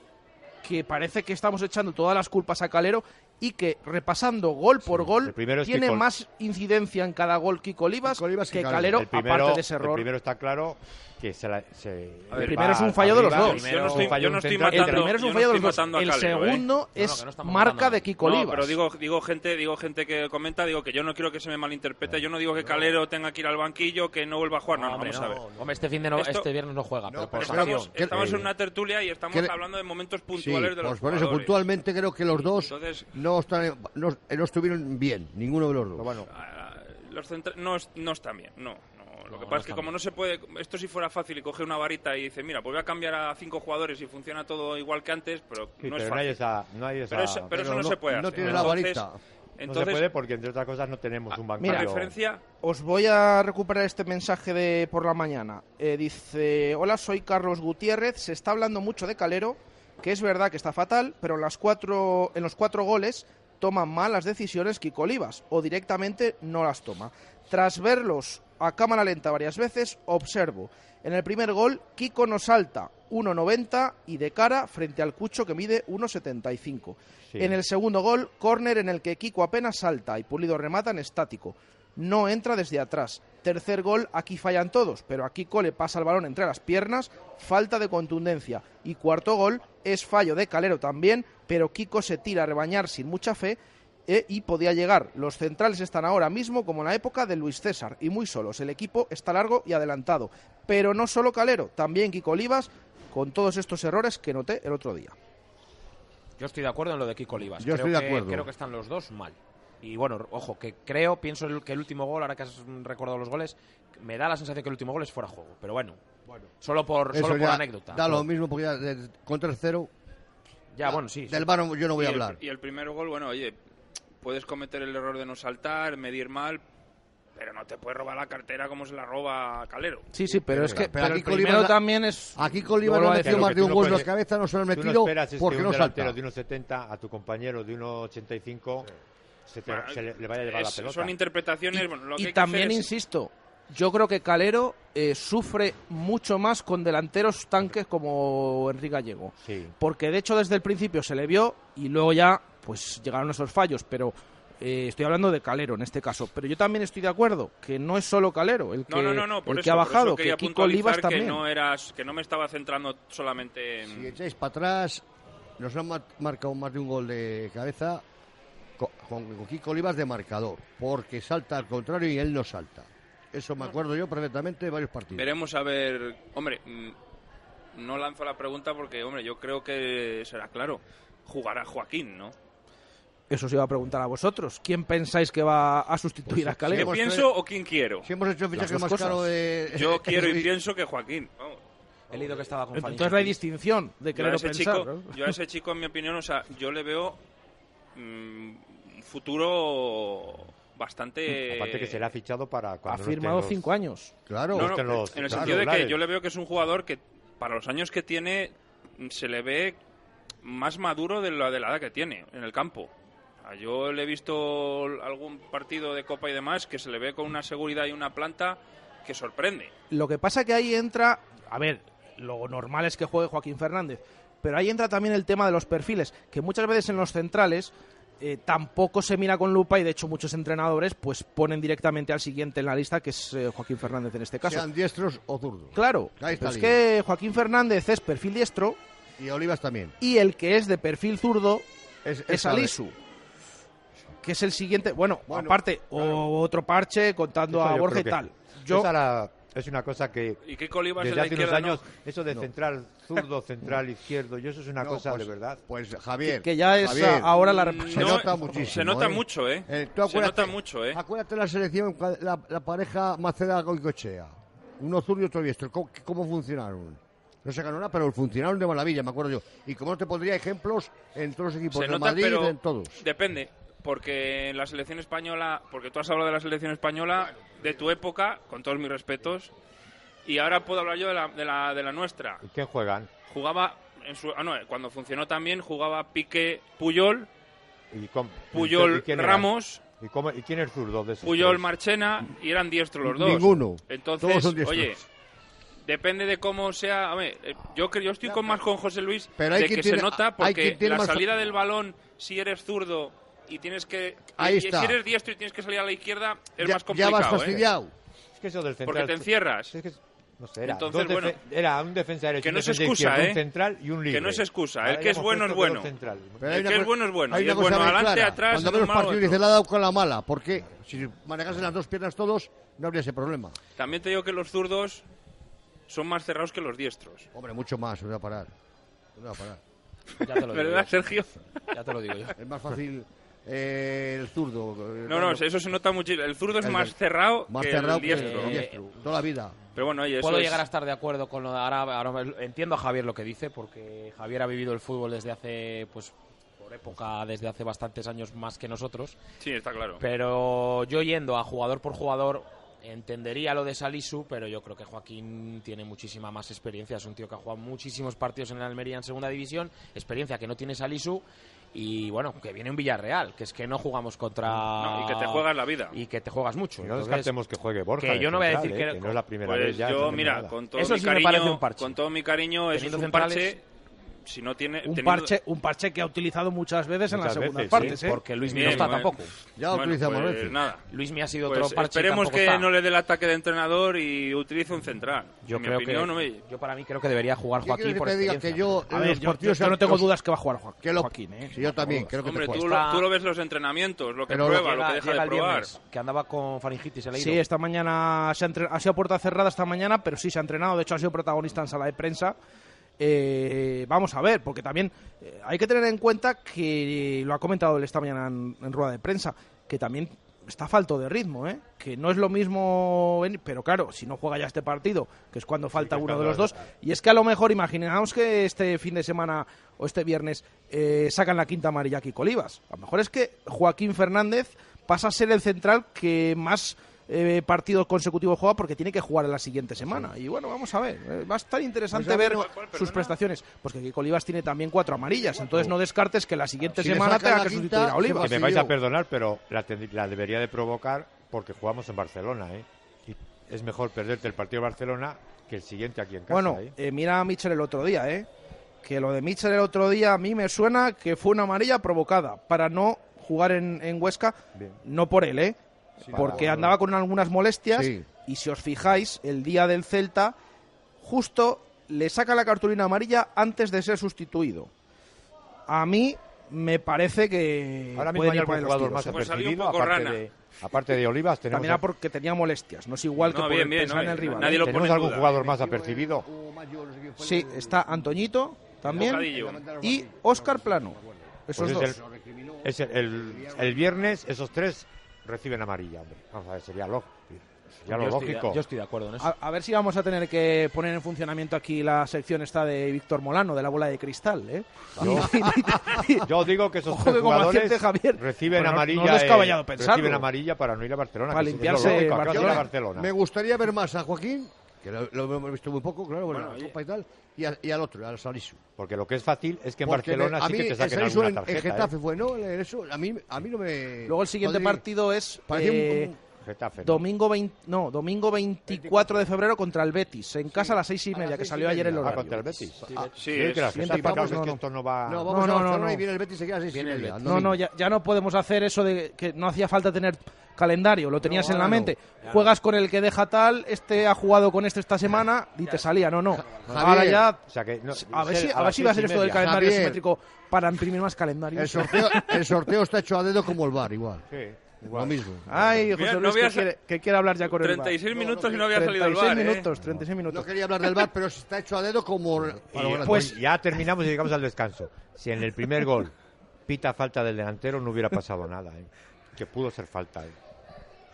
que parece que estamos echando todas las culpas a Calero y que repasando gol por gol el tiene Kiko- más incidencia en cada gol Kiko Olivas, Kiko Olivas que Calero. Calero, el primero, aparte de ese el error. primero está claro que se la, se ver, el primero es un fallo de los dos. el Yo no estoy- un fallo yo no un estoy central, El matando- primero es un no fallo de los dos. El ¿eh? segundo No, no, es no marca matando. de Kiko No, Olivas. pero digo, digo gente, digo gente que comenta, digo que yo no quiero que se me malinterprete, yo no digo que Calero tenga que ir al banquillo, que no vuelva a jugar, no, no, hombre, vamos a ver. no. Hombre, este fin de no, Esto- este viernes no juega, No, pero por pero. Estamos, estamos que- en una tertulia y estamos hablando de momentos Sí, puntuales de los pues por eso puntualmente creo que los dos Entonces- no, están, no, no estuvieron bien, ninguno de los dos. Pero bueno, Ah, Los no, es- no están bien, no. no. Lo que No, pasa no es que como bien. no se puede, esto si fuera fácil y coge una varita y dice, mira, pues voy a cambiar a cinco jugadores y funciona todo igual que antes, pero sí, no es pero no hay fácil. esa, no hay esa, Pero, eso, pero eso no, no- se puede no hacer. tiene la Entonces- varita. no Entonces, se puede porque entre otras cosas no tenemos un a banquillo. diferencia, Os voy a recuperar este mensaje de por la mañana. Eh, dice, hola, soy Carlos Gutiérrez. Se está hablando mucho de Calero, que es verdad que está fatal, pero en, las cuatro, en los cuatro goles toma malas decisiones Kiko Olivas, o directamente no las toma. Tras verlos a cámara lenta varias veces, observo. En el primer gol, Kiko nos salta 1,90 y de cara frente al Cucho que mide 1,75. Sí. En el segundo gol, córner en el que Kiko apenas salta y Pulido remata en estático. No entra desde atrás. Tercer gol, aquí fallan todos, pero a Kiko le pasa el balón entre las piernas, falta de contundencia. Y cuarto gol, es fallo de Calero también, pero Kiko se tira a rebañar sin mucha fe eh, y podía llegar. Los centrales están ahora mismo como en la época de Luis César y muy solos. El equipo está largo y adelantado. Pero no solo Calero, también Kiko Olivas, con todos estos errores que noté el otro día. Yo estoy de acuerdo en lo de Kiko Olivas. Yo creo estoy de que, acuerdo. Creo que están los dos mal. Y bueno, ojo, que creo, pienso el- que el último gol, ahora que has recordado los goles, me da la sensación que el último gol es fuera de juego. Pero bueno, solo por, solo por anécdota. Da lo mismo porque ya de- con 3-0 Ya, bueno, sí. del VAR yo no voy a el- hablar. y el primer gol, bueno, oye, puedes cometer el error de no saltar, medir mal, pero no te puedes robar la cartera como se la roba Calero. Sí, sí, pero es que pero pero aquí el Olivas- también es... Aquí Vuelvo no metido lo más de un no gol en la cabeza, no se lo han no metido es porque que no salta. de 1,70 a tu compañero de 1,85 se, te- Bueno, se le, le vaya a llevar la pelota. son interpretaciones. bueno, lo que y hay que también hacer es- insisto, yo creo que Calero eh, sufre mucho más con delanteros tanques como Enrique Gallego. Sí. Porque de hecho desde el principio se le vio y luego ya pues llegaron esos fallos, pero eh, estoy hablando de Calero en este caso. Pero yo también estoy de acuerdo que no es solo Calero el que, No, no, no, por el eso, que ha por eso bajado, que Kiko Olivas que también. no, eras, que no me estaba centrando solamente en... Si echáis para atrás, nos han ma- marcado más de un gol de cabeza con, con Kiko Olivas de marcador, porque salta al contrario y él no salta. Eso me acuerdo yo perfectamente de varios partidos. Veremos a ver... Hombre, mm, no lanzo la pregunta porque, hombre, yo creo que será claro. Jugará Joaquín, ¿no? Eso os iba a preguntar a vosotros. ¿Quién pensáis que va a sustituir a ¿Quién Calero? hemos pienso o quién quiero? Si hemos hecho el fichaje más cosas. caro de... Yo quiero y pienso que Joaquín. Vamos. He leído que estaba con Entonces no hay distinción de Yo a, querer ese pensar. chico, ¿no? yo a ese chico, en mi opinión, o sea, yo le veo mm, un futuro bastante... Aparte que se le ha fichado para Ha firmado los- cinco años. Claro, No, no, estén los- en el claro, sentido de que yo le veo que es un jugador que, para los años que tiene, se le ve más maduro de la, de la edad que tiene en el campo. Yo le he visto algún partido de Copa y demás que se le ve con una seguridad y una planta que sorprende. Lo que pasa que ahí entra, a ver, lo normal es que juegue Joaquín Fernández, pero ahí entra también el tema de los perfiles, que muchas veces en los centrales eh, tampoco se mira con lupa y de hecho muchos entrenadores pues ponen directamente al siguiente en la lista, que es eh, Joaquín Fernández en este caso. sean diestros o zurdos. Claro, Ahí está pero es que Joaquín Fernández es perfil diestro Y Olivas también. y el que es de perfil zurdo Es, es Alisu. Que es el siguiente, bueno, Bueno, aparte, o otro parche contando Eso a Borja y tal. Yo, es una cosa que ¿Y qué desde la hace unos no? años, eso de central zurdo, central izquierdo, y eso es una No, cosa pues- de verdad. Pues Javier. que ya es Javier, ahora la. Se nota muchísimo. Se nota ¿eh? mucho, ¿eh? Eh, tú se acuérdate- nota mucho, ¿eh? Acuérdate la selección, la, la pareja Maceda Goicochea. Uno zurdo y otro diestro. ¿Cómo, cómo funcionaron? No se ganó nada, pero funcionaron de maravilla, me acuerdo yo. Y como no te pondría ejemplos en todos los equipos Se de nota, Madrid, pero en todos. depende. Porque en la selección española, porque tú has hablado de la selección española de tu época, con todos mis respetos, y ahora puedo hablar yo de la, de la, de la nuestra. ¿Y quién juegan? Jugaba, en su, ah, no, cuando funcionó también, jugaba Pique Puyol, ¿Y, con- Puyol y quién? Ramos, ¿Y, cómo- ¿Y quién es zurdo de esos Puyol tres? Marchena, y eran diestros los dos. Ninguno. Entonces, Todos son diestros. oye, depende de cómo sea. Hombre, eh, yo creo, yo estoy con más con José Luis Pero hay de que tiene- se nota porque la más- salida del balón, si eres zurdo y tienes que. Ahí y está. Si eres diestro y tienes que salir a la izquierda, es ya, más ya complicado. vas ¿eh? fastidiado. Es que eso del central... Porque te encierras. Es que, no sé, era, Entonces, bueno, era un defensa derecho, que no es defensa excusa, ¿eh? un central y un libre. Que no es excusa. Ahora El que ya es bueno es bueno. El que es bueno es bueno. hay Y una es cosa bueno adelante, clara. atrás, Cuando partidos otro. dice, la ha dado con la mala. porque Si manejasen las dos piernas todos, no habría ese problema. También te digo que los zurdos son más cerrados que los diestros. Hombre, mucho más, voy a parar. Voy a parar. Ya te lo digo ¿Verdad, yo. Sergio? Ya te lo digo yo. Es más fácil eh, el zurdo. eh, No, no, eso se nota mucho. El zurdo es El más del- cerrado más que cerrado el que diestro. el diestro. Toda la vida. Pero bueno, oye, eso Puedo es- llegar a estar de acuerdo con lo de ahora, ahora entiendo a Javier lo que dice porque Javier ha vivido el fútbol desde hace pues por época desde hace bastantes años más que nosotros, Sí, está claro. pero yo yendo a jugador por jugador entendería lo de Salisu, pero yo creo que Joaquín tiene muchísima más experiencia, es un tío que ha jugado muchísimos partidos en el Almería en segunda división, experiencia que no tiene Salisu y bueno, que viene un Villarreal, que es que no jugamos contra No, y que te juegas la vida. y que te juegas mucho. Y no Entonces, descartemos que juegue Borja. que yo no voy a decir ¿eh? que- no es la primera Pues vez ya. yo, no mira, con todo, Eso mi sí cariño, con todo mi cariño, eso es un centrales- parche. Si no tiene. Un teniendo- parche, un parche que ha utilizado muchas veces en Muchas las segundas veces, partes, sí, ¿eh? porque Luis Bien, no está bueno. tampoco. Ya lo Bueno, utilizamos pues nada. Luis me ha sido Pues otro parche. esperemos que está. no le dé el ataque de entrenador y utilice un central. Yo en mi creo opinión, que no me- yo para mí creo que debería jugar ¿Qué Joaquín por que que yo A en ver, los yo, partidos yo no tengo dudas que va a jugar Joaquín, que lo- Joaquín, ¿eh? Sí, yo también, creo que Hombre, te tú lo, tú lo ves los entrenamientos, lo que Pero prueba, lo que deja de probar. viernes, que andaba con faringitis. Sí, esta mañana se ha, ha sido a puerta cerrada esta mañana, pero sí se ha entrenado. De hecho, ha sido protagonista en sala de prensa. Eh, vamos a ver, porque también eh, hay que tener en cuenta que lo ha comentado él esta mañana en, en rueda de prensa, que también está falto de ritmo, ¿eh? que no es lo mismo, pero claro, si no juega ya este partido, que es cuando falta uno de los dos, y es que a lo mejor imaginamos que este fin de semana o este viernes eh, sacan la quinta amarilla aquí Colivas. A lo mejor es que Joaquín Fernández pasa a ser el central que más eh, partidos consecutivos juega porque tiene que jugar en la siguiente semana. Y bueno, vamos a ver. eh, va a estar interesante ver sus prestaciones. Pues que Kiko Olivas tiene también cuatro amarillas. Entonces no descartes que la siguiente Si semana tenga que quinta, sustituir a Olivas. Que me vais a perdonar, pero la, la debería de provocar porque jugamos en Barcelona, ¿eh? Y es mejor perderte el partido de Barcelona que el siguiente aquí en casa. Bueno, ¿eh? eh, mira a Mitchell el otro día, ¿eh? Que lo de Mitchell el otro día a mí me suena que fue una amarilla provocada para no jugar en, en Huesca, Bien. no por él, ¿eh? Porque para- andaba con algunas molestias Sí. y si os fijáis, el día del Celta, justo le saca la cartulina amarilla antes de ser sustituido. A mí me parece que Ahora mismo hay algún jugador tiros, más ¿eh? Pues un poco aparte rana. de, aparte de Olivas. Tenemos, También era porque tenía molestias, no es igual que por bien, bien, pensar no, en el rival. nadie lo ¿tenemos algún duda. jugador más apercibido. Sí, está Antoñito también Bocadillo. y Óscar Plano. Esos Pues dos. es el, es el, el- el viernes esos tres reciben amarilla, hombre. Vamos a ver, sería, lo, sería lo yo, estoy lógico. yo estoy de acuerdo en eso. A, a ver si vamos a tener que poner en funcionamiento aquí la sección esta de Víctor Molano, de la bola de cristal, ¿eh? Yo digo que esos Ojo que jugadores acierte Javier. reciben no- amarilla. no eh, reciben amarilla para no ir a Barcelona. Para limpiarse lógico, Barcelona. ir a Barcelona. Me gustaría ver más a Joaquín, que lo, lo hemos visto muy poco, claro, bueno, Bueno. Copa y tal, y, a- y al otro, al Salisu. Porque lo que es fácil es que en Porque Barcelona me- a sí mí que te el saquen Salisu alguna en, en tarjeta. Getafe ¿eh? fue, ¿no? Eso, a mí, a mí no me... Luego el siguiente no diría- partido es parecía un- eh, un- Getafe, ¿no? domingo 20, no, domingo 24 de febrero contra el Betis, en casa a las seis y media, que seis y salió ayer el media. Ah, horario. contra el Betis. Ah, Sí, que las siguiente Getafe, partido, es que no, esto no va... No, vamos No, a no, no, Barcelona no. y viene el Betis y se queda a seis y el media. No, no, ya, ya no podemos hacer eso de que no hacía falta tener calendario, lo tenías No, en la no. mente. Juegas con el que deja tal, este ha jugado con este esta semana y te salía, no, no. Javier, Ahora ya O sea que no- a ver si, a ver si va a ser esto del calendario Javier. simétrico para imprimir más calendarios. El sorteo, el sorteo está hecho a dedo como el bar, igual. Sí, Lo igual. mismo. Ay, José no Luis, había que, quiere, que quiere hablar ya con el VAR. 36 minutos y no había salido el 36 bar, ¿eh? minutos, 36 No minutos. quería hablar del bar, pero está hecho a dedo como... Y, Pues- ya terminamos y llegamos al descanso. Si en el primer gol pita falta del delantero, no hubiera pasado nada. ¿eh? Que pudo ser falta. ¿eh?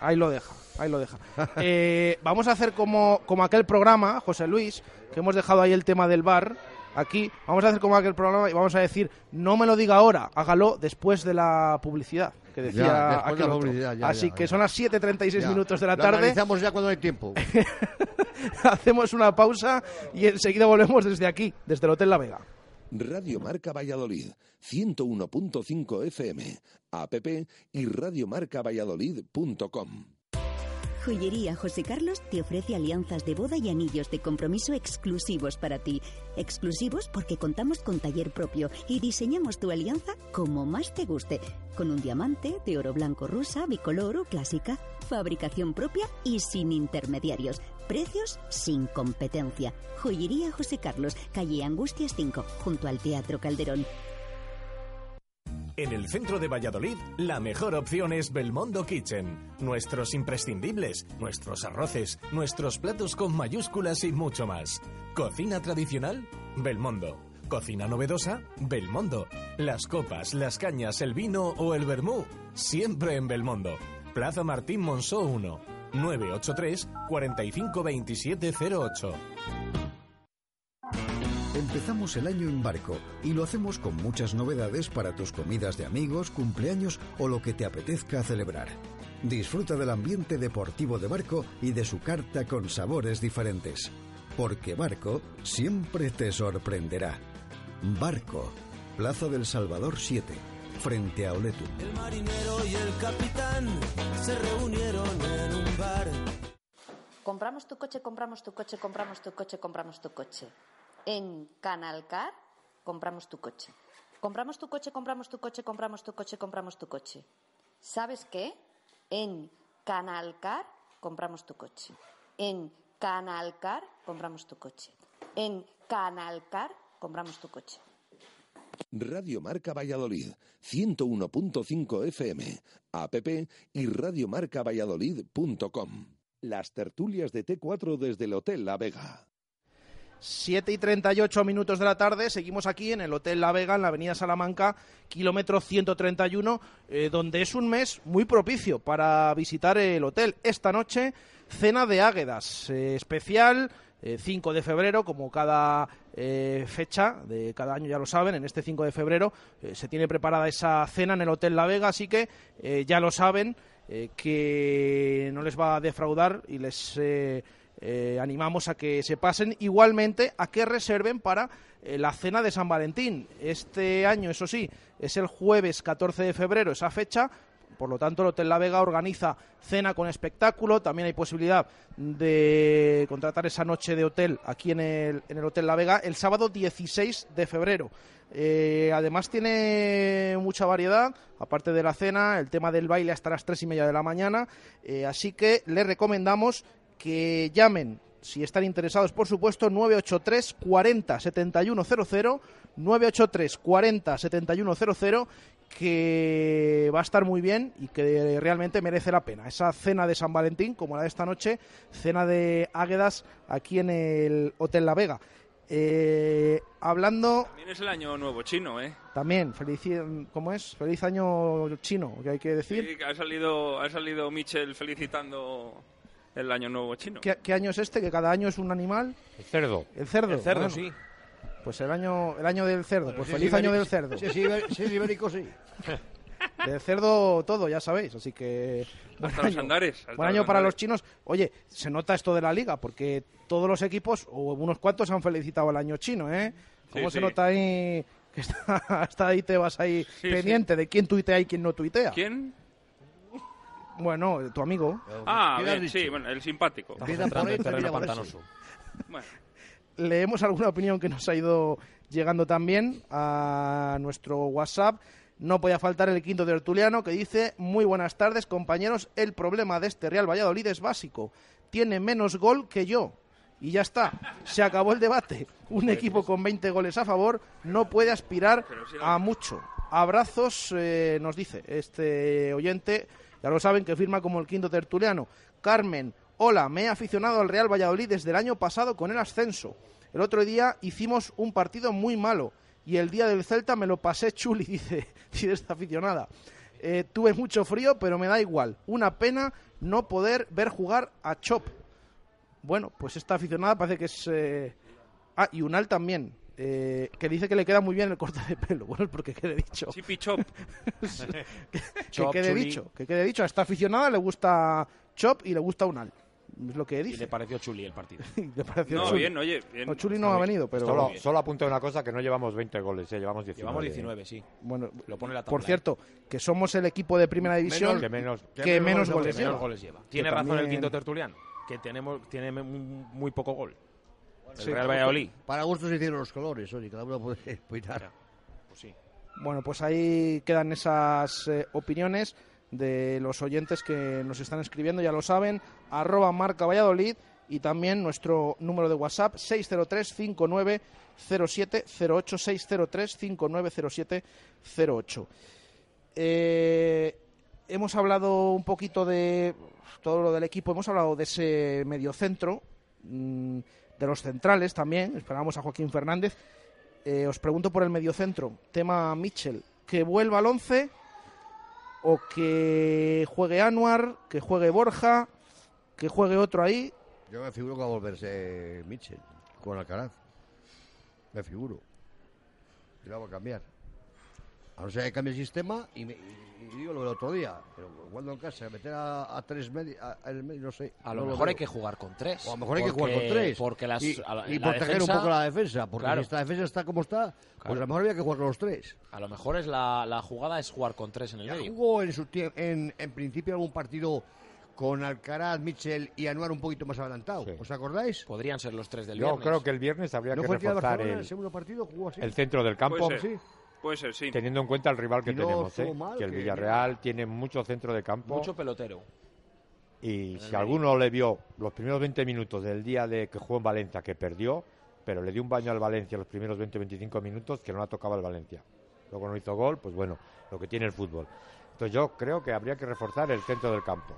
Ahí lo deja, ahí lo deja. Eh, vamos a hacer como, como aquel programa, José Luis, que hemos dejado ahí el tema del bar. Aquí vamos a hacer como aquel programa y vamos a decir, no me lo diga ahora, hágalo después de la publicidad, que decía Ya, después de aquel la publicidad, ya, Así ya, que son las 7.36 Ya. minutos de la Lo tarde. analizamos ya cuando hay tiempo. Hacemos una pausa y enseguida volvemos desde aquí, desde el Hotel La Vega. Radio Marca Valladolid, 101.5 FM, app y radiomarcavalladolid.com. Joyería José Carlos te ofrece alianzas de boda y anillos de compromiso exclusivos para ti. Exclusivos porque contamos con taller propio y diseñamos tu alianza como más te guste, con un diamante de oro blanco rusa, bicolor o clásica, fabricación propia y sin intermediarios. Precios sin competencia. Joyería José Carlos, calle Angustias 5, junto al Teatro Calderón. En el centro de Valladolid, la mejor opción es Belmondo Kitchen. Nuestros imprescindibles, nuestros arroces, nuestros platos con mayúsculas y mucho más. Cocina tradicional, Belmondo. Cocina novedosa, Belmondo. Las copas, las cañas, el vino o el vermú, siempre en Belmondo. Plaza Martín Monzó 1, 983 452708. Empezamos el año en barco y lo hacemos con muchas novedades para tus comidas de amigos, cumpleaños o lo que te apetezca celebrar. Disfruta del ambiente deportivo de barco y de su carta con sabores diferentes. Porque Barco siempre te sorprenderá. Barco, Plaza del Salvador 7, frente a Oletu. El marinero y el capitán se reunieron en un bar. Compramos tu coche, compramos tu coche, compramos tu coche, compramos tu coche. En Canalcar compramos tu coche. Compramos tu coche, compramos tu coche, compramos tu coche, compramos tu coche. ¿Sabes qué? En Canalcar compramos tu coche. En Canalcar compramos tu coche. En Canalcar compramos tu coche. Radio Marca Valladolid, 101.5 FM, app y radiomarcavalladolid.com. Las tertulias de T4 desde el Hotel La Vega. 7 y 38 minutos de la tarde, seguimos aquí en el Hotel La Vega, en la Avenida Salamanca, kilómetro 131, eh, donde es un mes muy propicio para visitar el hotel. Esta noche, cena de Águedas, eh, especial, eh, 5 de febrero, como cada eh, fecha de cada año, ya lo saben, en este 5 de febrero eh, se tiene preparada esa cena en el Hotel La Vega, así que eh, ya lo saben. que no les va a defraudar y les animamos a que se pasen. Igualmente, a que reserven para la cena de San Valentín. Este año, eso sí, es el jueves 14 de febrero esa fecha. Por lo tanto, el Hotel La Vega organiza cena con espectáculo. También hay posibilidad de contratar esa noche de hotel aquí en el, en el Hotel La Vega el sábado 16 de febrero. Eh, además tiene mucha variedad, aparte de la cena, el tema del baile hasta las tres y media de la mañana. Eh, así que les recomendamos que llamen, si están interesados, por supuesto, 983 40 7100, 983 40 7100, que va a estar muy bien y que realmente merece la pena. Esa cena de San Valentín, como la de esta noche, cena de Águedas aquí en el Hotel La Vega. Eh, hablando También es el año nuevo chino, ¿eh? también, feliz, ¿cómo es? Feliz año chino, que hay que decir. Sí, ha salido, ha salido Michel felicitando el año nuevo chino. ¿Qué, qué año es este? Que cada año es un animal. El cerdo. El cerdo. El cerdo, bueno. sí. Pues el año, el año del cerdo. Pues Si feliz año ibérico- del cerdo. Si es, si es ibérico, sí. Del cerdo todo, ya sabéis. Así que. buen Hasta los año. andares, hasta Buen los año para andares. los chinos. Oye, se nota esto de la liga, porque todos los equipos, o unos cuantos, han felicitado el año chino, ¿eh? ¿Cómo Sí, se sí. nota ahí que está, está ahí Tebas ahí Sí, pendiente de quién tuitea y quién no tuitea? ¿Quién? Bueno, tu amigo. Ah, ¿Quién has bien, sí, bueno, el simpático. Por ahí, terreno pantanoso. Bueno, leemos alguna opinión que nos ha ido llegando también a nuestro WhatsApp. No podía faltar el quinto tertuliano que dice, muy buenas tardes compañeros, el problema de este Real Valladolid es básico, tiene menos gol que yo. Y ya está, se acabó el debate. Un equipo con 20 goles a favor no puede aspirar a mucho. Abrazos, eh, nos dice este oyente, ya lo saben que firma como el quinto tertuliano. Carmen, hola, me he aficionado al Real Valladolid desde el año pasado con el ascenso. El otro día hicimos un partido muy malo y el día del Celta me lo pasé chuli, dice, esta aficionada. Eh, tuve mucho frío, pero me da igual. Una pena no poder ver jugar a Chop. Bueno, pues esta aficionada parece que es... eh, Ah, y Unal también, eh, que dice que le queda muy bien el corte de pelo. Bueno, porque quede dicho. Chippy Chop. que Chop, quede chuli. dicho, que quede dicho. A esta aficionada le gusta Chop y le gusta Unal. Es lo que Y dice. le pareció chuli el partido. Le pareció No, chuli. bien, oye, bien. No, Chuli no ha venido, pero... Solo, solo apunto una cosa, que no llevamos 20 goles, eh, llevamos 19. Llevamos 19, sí. Bueno, Lo pone la tabla. por cierto, que somos el equipo de primera división que menos- que menos Que goles menos lleva. goles lleva. Tiene Que razón el también- quinto tertuliano, que tenemos, tiene muy poco gol. El Sí. Real Valladolid. Para gustos se hicieron los colores, oye, cada uno puede opinar. Pues sí. Bueno, pues ahí quedan esas eh, opiniones de los oyentes que nos están escribiendo, ya lo saben, arroba marca Valladolid y también nuestro número de WhatsApp 603-590708, 603-590708. Eh, hemos hablado un poquito de todo lo del equipo, hemos hablado de ese mediocentro, mm, de los centrales también, esperamos a Joaquín Fernández. Eh, os pregunto por el mediocentro, tema Mitchell, que vuelva al 11 o que juegue Anuar, que juegue Borja, que juegue otro ahí. Yo me figuro que va a volverse Mitchell con Alcaraz. Me figuro. Y lo va a cambiar. A no ser que cambie el sistema y, me- y- y digo lo del otro día. Pero jugando en casa, meter a, a tres medios, el medio, no sé. A lo no mejor hay veo. que jugar con tres. O a lo mejor hay que jugar Porque- con tres. Porque las, y, a la- y la proteger defensa- un poco la defensa. Porque Claro. si esta defensa está como está, pues a lo mejor había que jugar con los tres. A lo mejor es la, la jugada es jugar con tres en el Ya medio. jugó en, su tie- en, en principio algún partido con Alcaraz, Mitchell y Anuar un poquito más adelantado. ¿Os acordáis? Podrían ser los tres del Yo viernes. creo que el viernes habría ¿No que reforzar el, el segundo partido? Jugó así. el centro del campo, Puede ser. Sí. Puede ser, sí. teniendo en cuenta el rival que no tenemos. ¿eh? mal, que el que Villarreal tiene mucho centro de campo. Mucho pelotero. Y si alguno le vio los primeros 20 minutos del día de que jugó en Valencia, que perdió, pero le dio un baño al Valencia los primeros 20-25 minutos, que no la tocaba el Valencia. Luego no hizo gol, pues bueno, lo que tiene el fútbol. Entonces yo creo que habría que reforzar el centro del campo.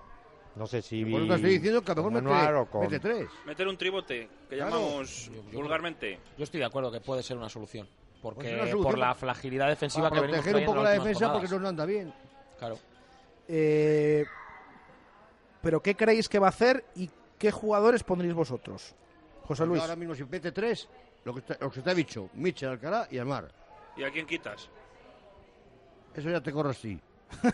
No sé si... Por te estoy diciendo que a lo mejor mete, con- mete tres. Meter un tribote, que Claro. llamamos vulgarmente. Yo estoy de acuerdo que puede ser una solución. Porque Pues por la fragilidad defensiva Para que venimos proteger un poco la defensa porque jornadas. no anda bien. Claro. Eh, ¿Pero qué creéis que va a hacer y qué jugadores pondréis vosotros? José Luis. Ahora mismo si mete tres, lo que, está- lo que te ha dicho, Mitchell, Alcaraz y Almar. ¿Y a quién quitas? Eso ya te corre así.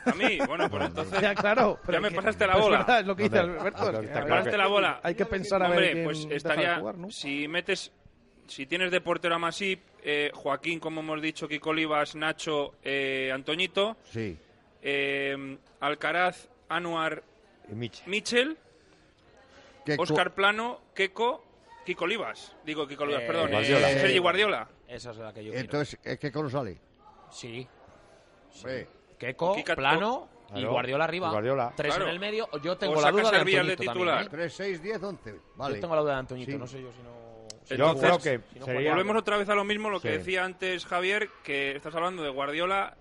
A mí, bueno, pues entonces. Ya, claro. Ya me que- pasaste la bola. es lo que dice Hombre, Alberto. ah, Me pasaste la bola. Hay que pensar a ver Hombre, quién pues estaría. jugar, ¿no? Si metes. Si tienes de portero a Masip, eh, Joaquín, como hemos dicho, Kiko Olivas, Nacho, eh, Antoñito, Sí. eh, Alcaraz, Anuar, Y. Michel, Oscar Plano, Keko, Kiko Olivas. Digo Kiko Olivas, Eh, perdón. Guardiola. eh, Sergi Guardiola. Esa es la que yo quiero. Entonces, ¿es que no sale? Sí. Sí. Keco, Kika- Plano y Claro, Guardiola arriba. y Guardiola. Tres Claro. en el medio. Yo tengo O la duda de a Hervías de Antoñito titular. también, ¿eh? 3, 6, 10, 11. Vale. Yo tengo la duda de Antoñito, Sí. no sé yo si no... Yo Entonces, creo que si no sería... Volvemos otra vez a lo mismo, lo que decía antes Javier, que estás hablando de Guardiola,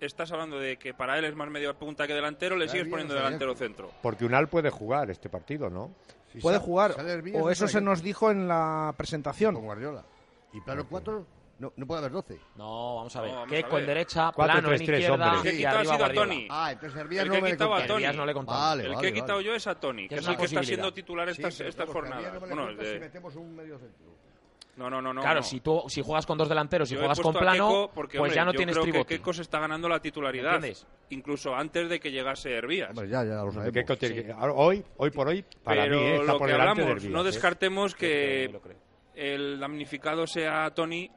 estás hablando de que para él es más medio punta que delantero, le sigues poniendo delantero centro. Porque Unal puede jugar este partido, ¿no? Si Puede jugar. sale O eso se nos dijo en la presentación. Con Guardiola. Y plano 4, no, no puede haber 12. No, vamos a ver. No, ver. en derecha, Cuatro, Plano tres, en tres, izquierda hombre. El que he y quitado ha arriba sido a. Tony. Ah, entonces Hervías El no que me he le quitado a contamos. Tony. Hervías no le contamos. Vale, el que vale, he quitado vale. yo es a Tony, que es es el que está siendo titular Sí, Hervías jornadas. no Bueno, de- si metemos un medio centro. no, no, no, no. Claro, no. si tú si juegas con dos delanteros Yo he juegas con Plano, porque, pues hombre, ya no yo tienes creo tribote. que Keco se está ganando la titularidad, ¿Entiendes? incluso antes de que llegase Hervías. Hombre, ya, ya lo sabemos. Keiko tiene que- hoy, hoy por hoy, para Pero mí, eh, está lo por que delante hablamos, de no ¿eh? descartemos que el damnificado sea Tony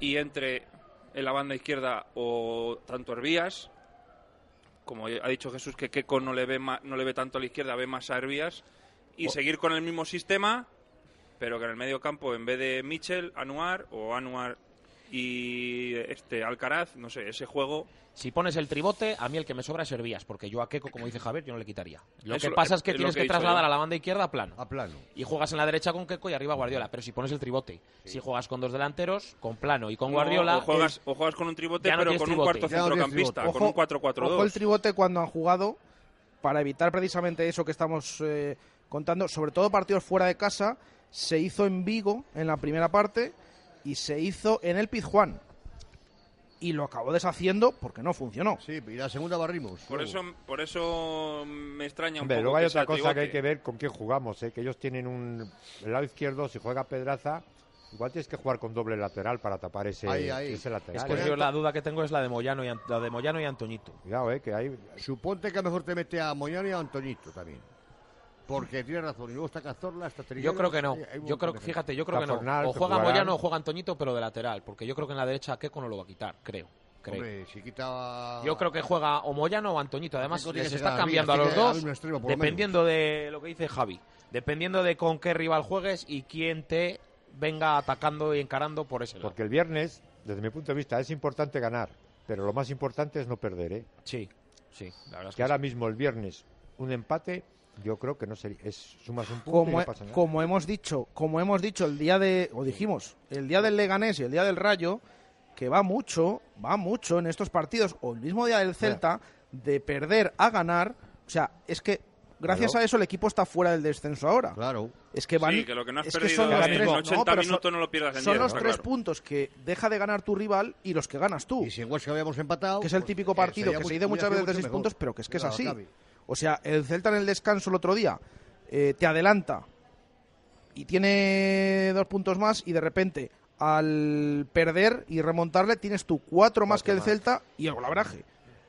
y entre en la banda izquierda o tanto Hervías, como ha dicho Jesús que Keco no le ve ma- no le ve tanto a la izquierda, ve más a Hervías y seguir con el mismo sistema, pero que en el medio campo en vez de Michel, Anuar o Anuar y este Alcaraz, no sé, ese juego Si pones el tribote, a mí el que me sobra es Hervías, porque yo a Keco, como dice Javier, yo no le quitaría. Lo Eso que pasa es que tienes que trasladar yo. a la banda izquierda a Plano. A plano. Y juegas en la derecha con Keco y arriba Guardiola. Pero si pones el tribote, si juegas con dos delanteros, con Plano y con No, Guardiola... o juegas, o juegas con un tribote no pero con un cuarto Ya no tienes centrocampista, con un 4-4-2. Ojo el tribote cuando han jugado para evitar precisamente eso que estamos eh, contando, sobre todo partidos fuera de casa, se hizo en Vigo en la primera parte y se hizo en el Pizjuán. Y lo acabó deshaciendo porque no funcionó. Sí, y la segunda barrimos. Por eso, por eso me extraña un Hombre, poco. luego hay otra cosa que hay que ver con quién jugamos, ¿eh? que ellos tienen un el lado izquierdo, si juega Pedraza, igual tienes que jugar con doble lateral para tapar ese, Ahí, ahí. ese lateral. Es que yo la duda que tengo es la de Moyano y, An- la de Moyano y Antoñito. Cuidado, eh, que hay... Suponte que a lo mejor te mete a Moyano y a Antoñito también. Porque tiene razón. Y luego está Cazorla, está Yo Trigueros, creo que no. un Yo creo fíjate, yo creo que no. O juega jugarán. Moyano o juega Antoñito, pero de lateral. Porque yo creo que en la derecha Keco no lo va a quitar, creo. creo. Hombre, si quita... Yo creo que juega o Moyano o Antoñito. Además, Keco les está cambiando a los dos extremo, lo dependiendo de lo que dice Javi. Dependiendo de con qué rival juegues y quién te venga atacando y encarando por ese lado. Porque el viernes, desde mi punto de vista, es importante ganar, pero lo más importante es no perder, ¿eh? Sí, sí, la verdad es Que que ahora sí. mismo el viernes un empate, yo creo que no sería, es sumas un punto y Como, no pasa nada. como hemos dicho, como hemos dicho el día de, o dijimos, el día del Leganés y el día del Rayo, que va mucho, va mucho en estos partidos, o el mismo día del Celta, de perder a ganar. O sea, es que gracias Claro. a eso el equipo está fuera del descenso ahora. Claro. Es que van, Sí, que lo que no has es que perdido son los en tres, 80 no, minutos son- no lo pierdas en son 10, los tres claro. puntos que deja de ganar tu rival y los que ganas tú. Y si en Huesca habíamos empatado... que es el pues, típico eh, partido que se dice muchas veces de seis mejor. puntos, pero que es que es así. O sea, el Celta en el descanso el otro día eh, te adelanta y tiene dos puntos más y de repente al perder y remontarle tienes tú cuatro más que el Celta y el golabraje.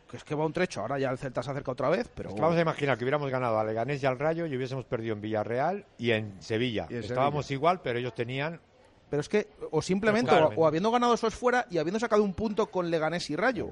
Que es que va un trecho. Ahora ya el Celta se acerca otra vez, pero... Vamos a imaginar que hubiéramos ganado a Leganés y al Rayo y hubiésemos perdido en Villarreal y en Sevilla. Y en Estábamos igual, pero ellos tenían... Pero es que, o simplemente, o habiendo ganado esos fuera y habiendo sacado un punto con Leganés y Rayo.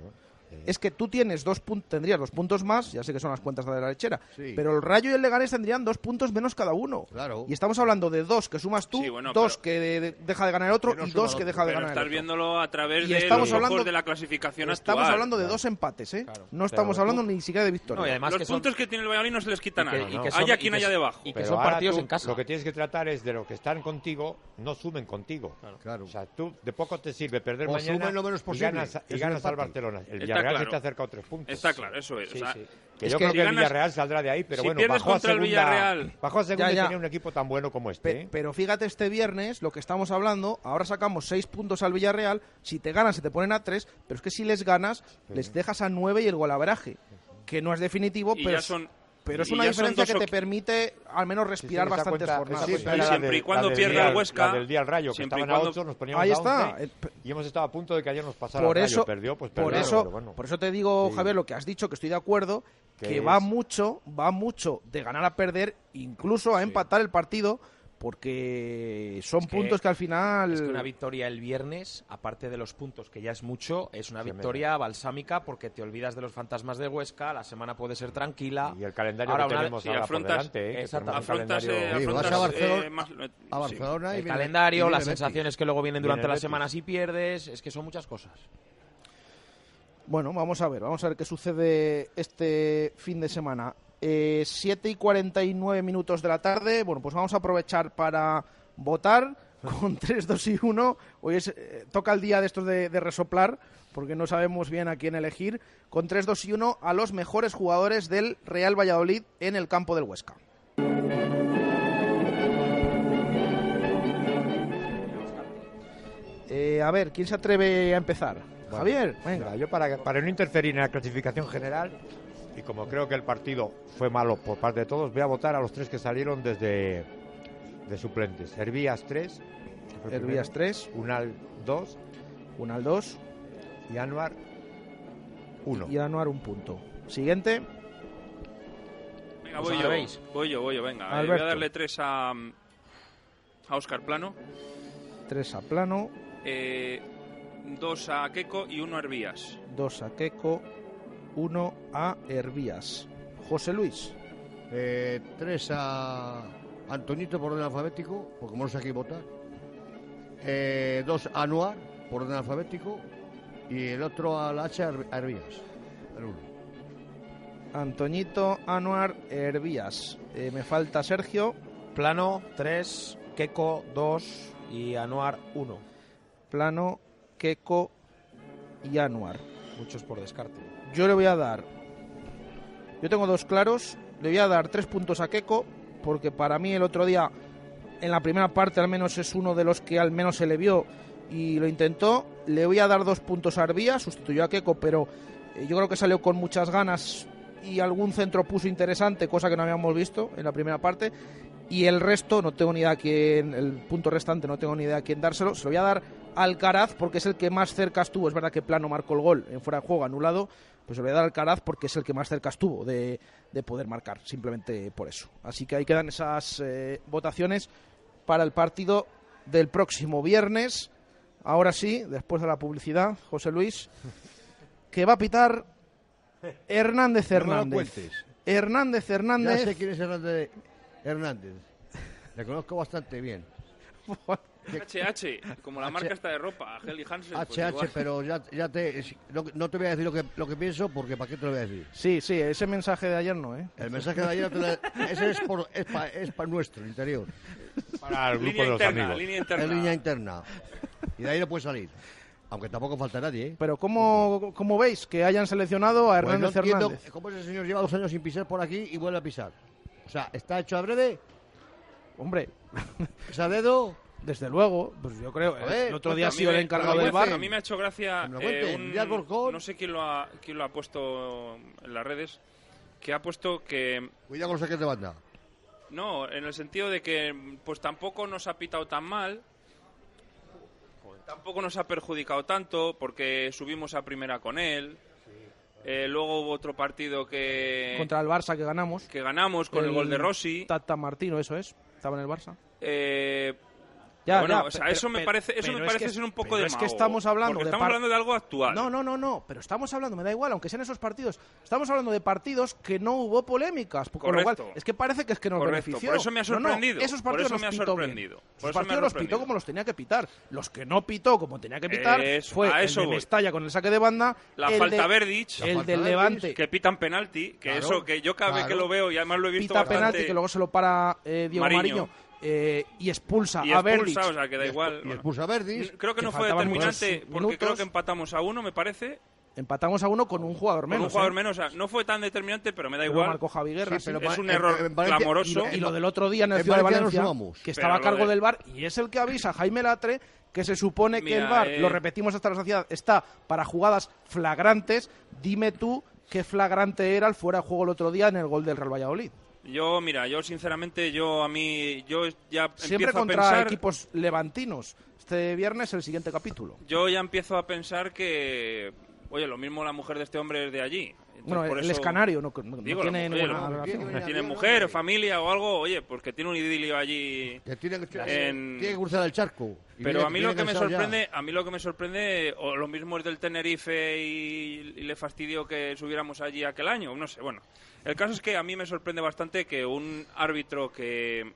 Es que tú tienes dos puntos, tendrías dos puntos más, ya sé que son las cuentas de la lechera, Sí. pero el Rayo y el Leganés tendrían dos puntos menos cada uno. Claro. Y estamos hablando de dos que sumas tú, Sí, bueno, dos pero- que de- de- deja de ganar el otro no y dos que deja de Pero ganar estás el otro. viéndolo a través Y de estamos los hablando- ojos de la clasificación Estamos actual. hablando de dos empates, ¿eh? Claro. No estamos Pero hablando tú- ni siquiera de victoria. No, y además Los que son- puntos que tiene el Valladolid no se les quita nada. y que son- haya y quien haya debajo. y que son partidos en casa. Lo que tienes que tratar es de lo que están contigo, no sumen contigo. Claro. O sea, tú de poco te sirve perder mañana y ganas, al. Barcelona. El Villarreal claro. se te ha acercado tres puntos. Está claro, eso es. Sí, o sea, sí. Que Es yo que creo si que el ganas- Villarreal saldrá de ahí, pero si bueno, bajó a contra el segunda, Villarreal- bajó a segunda Ya, y ya. tenía un equipo tan bueno como este. Pe- ¿eh? Pero fíjate este viernes lo que estamos hablando, ahora sacamos seis puntos al Villarreal, si te ganas se te ponen a tres, pero es que si les ganas les dejas a nueve y el golaveraje, que no es definitivo, y pero, ya son pero es Y una diferencia que te permite al menos respirar esa bastantes cuenta- jornadas. era la siempre y cuando pierda el Huesca, la del día al Rayo, que siempre y estaban a cuando- 8, nos poníamos Ahí a está. 11, Eh, p- y hemos estado a punto de que ayer nos pasara por el Rayo. eso, perdió, pues por perdió, eso, pero bueno. por eso te digo, Sí. Javier, lo que has dicho, que estoy de acuerdo, Que que va es- mucho, va mucho de ganar a perder, incluso a empatar el partido, porque son que- puntos que al final. Es que una victoria el viernes, aparte de los puntos, que ya es mucho, es una Sí, victoria balsámica porque te olvidas de los fantasmas de Huesca, la semana puede ser tranquila. Y el calendario Ahora que una- tenemos y ahora por afrontas- delante, ¿eh? Exactamente. afrontas, eh, calendario- Sí, vas afrontas, a Barcelona- eh, más- A sí. Barcelona y el viene- calendario, viene las Betis. sensaciones que luego vienen Viene durante el la semana si pierdes, es que son muchas cosas. Bueno, vamos a ver, vamos a ver qué sucede este fin de semana. Eh, 7 y 49 minutos de la tarde. Bueno, pues vamos a aprovechar para votar con 3, 2 y 1. Hoy es, eh, toca el día de estos de, de resoplar, porque no sabemos bien a quién elegir. Con 3, 2 y 1 a los mejores jugadores del Real Valladolid en el campo del Huesca. Eh, a ver, ¿quién se atreve a empezar? Bueno, Javier, venga. Yo para, para no interferir en la clasificación general, y como creo que el partido fue malo por parte de todos, voy a votar a los tres que salieron desde de suplentes. Hervías 3, Hervías 3, Unal 2 Unal 2 y Anuar 1. y Anuar un punto. Siguiente, Venga, ¿Os voy yo, atrevéis? voy yo, voy yo, venga. Eh, voy a darle tres a, a Oscar Plano, 3 a Plano, eh, dos a Keco y uno a Hervías. 2 a Queco, 1 a Hervías. José Luis, Eh, tres a Antonito por orden alfabético, porque como no sé a quién votar. Eh, dos a Anuar por orden alfabético. Y el otro a la H a Hervías. El uno. Antoñito, Anuar, Hervías. Eh, me falta Sergio, Plano 3, Keco 2 y Anuar 1. Plano, Queco y Anuar. Muchos por descarte. Yo le voy a dar. Yo tengo dos claros. Le voy a dar tres puntos a Keco, porque para mí el otro día, en la primera parte al menos, es uno de los que al menos se le vio y lo intentó. Le voy a dar dos puntos a Arbía, sustituyó a Keco, pero eh, yo creo que salió con muchas ganas y algún centro puso interesante, cosa que no habíamos visto en la primera parte. Y el resto, no tengo ni idea quién, el punto restante, no tengo ni idea a quién dárselo. Se lo voy a dar a Alcaraz porque es el que más cerca estuvo. Es verdad que Plano marcó el gol en fuera de juego anulado, pues se lo voy a dar a Alcaraz porque es el que más cerca estuvo de, de poder marcar, simplemente por eso. Así que ahí quedan esas eh, votaciones para el partido del próximo viernes. Ahora sí, después de la publicidad, José Luis, que va a pitar Hernández No lo pues, Hernández. Hernández Ya Hernández. sé quién es Hernández. Hernández. Le conozco bastante bien. HH, como la marca esta de ropa, Helly Hansen. pues HH, igual. pero ya, ya te, no, no te voy a decir lo que, lo que pienso porque ¿para qué te lo voy a decir? Sí, sí, ese mensaje de ayer no, ¿eh? El mensaje de ayer, te lo- ese es para es pa- es pa nuestro interior. Para el grupo Línea de los interna, amigos. línea interna. Es línea interna. Y de ahí no puede salir. Aunque tampoco falta nadie, ¿eh? Pero ¿cómo, cómo veis que hayan seleccionado a Pues no Hernández entiendo Hernández? cómo ese señor lleva dos años sin pisar por aquí y vuelve a pisar. O sea, ¿está hecho a breve? Hombre, ¿Es a dedo? Desde luego, pues yo creo. Joder, el otro pues día ha sido el encargado del bar. A mí me ha hecho gracia eh, un- no sé quién lo, ha, quién lo ha puesto en las redes, que ha puesto que Cuidado con los saques de banda. no, en el sentido de que pues tampoco nos ha pitado tan mal, tampoco nos ha perjudicado tanto porque subimos a primera con él. Eh, luego hubo otro partido que Contra el Barça que ganamos. que ganamos con el, gol de Rossi. Tata Martino, eso es. Estaba en el Barça. Eh, Ya, bueno, ya, o sea, pero- eso me parece, eso me es parece que- ser un poco pero de es que estamos hablando porque de estamos par- hablando de algo actual. No, no, no, no, pero estamos hablando, me da igual, aunque sean esos partidos, estamos hablando de partidos que no hubo polémicas, con lo cual, es que parece que es que nos Correcto, benefició. por eso me ha No, no, sorprendido, esos por partidos eso los me ha pitó sorprendido, bien. por Esos eso me ha partidos los pitó como los tenía que pitar. Los que no pitó como tenía que pitar Eso, fue a el eso de. Mestalla con el saque de banda, La el falta de, Verdic, el del Levante, que pitan penalti, que Claro, eso que yo cada vez que lo veo y además lo he visto pita bastante penalti que luego se lo para eh, Diego Mariño. Mariño, eh, y expulsa y a Verdic. o sea que da igual. Y expulsa a Verdis. Creo que que no fue determinante porque minutos. creo que empatamos a uno, me parece, Empatamos a uno con un jugador con menos. un jugador ¿eh? menos, o sea, no fue tan determinante, pero me da Pero igual. marcó Javi Guerra, Sí, pero es un en- error en Valencia- clamoroso. Y lo del otro día en el En Ciudad de Valencia nos Valencia, sumamos. que Pero estaba a cargo de- del bar y es el que avisa a Jaime Latre que se supone que Mira, el bar, eh, lo repetimos hasta la saciedad, está para jugadas flagrantes. Dime tú qué flagrante era el fuera de juego el otro día en el gol del Real Valladolid. Yo, mira, yo sinceramente, yo a mí, yo ya Siempre empiezo contra a pensar, equipos levantinos. Este viernes el siguiente capítulo. yo ya empiezo a pensar que, oye, lo mismo la mujer de este hombre es de allí. Entonces, Bueno, por él eso- es canario, no, no- tiene mujer, ninguna ¿no? relación. tiene mujer, familia o algo, oye, pues que tiene un idilio allí. Que tiene, que- en- tiene que cruzar el charco. Pero viene- a mí lo que me ya. sorprende, a mí lo que me sorprende, o lo mismo es del Tenerife y, y le fastidió que subiéramos allí aquel año, no sé, bueno. El caso es que a mí me sorprende bastante que un árbitro que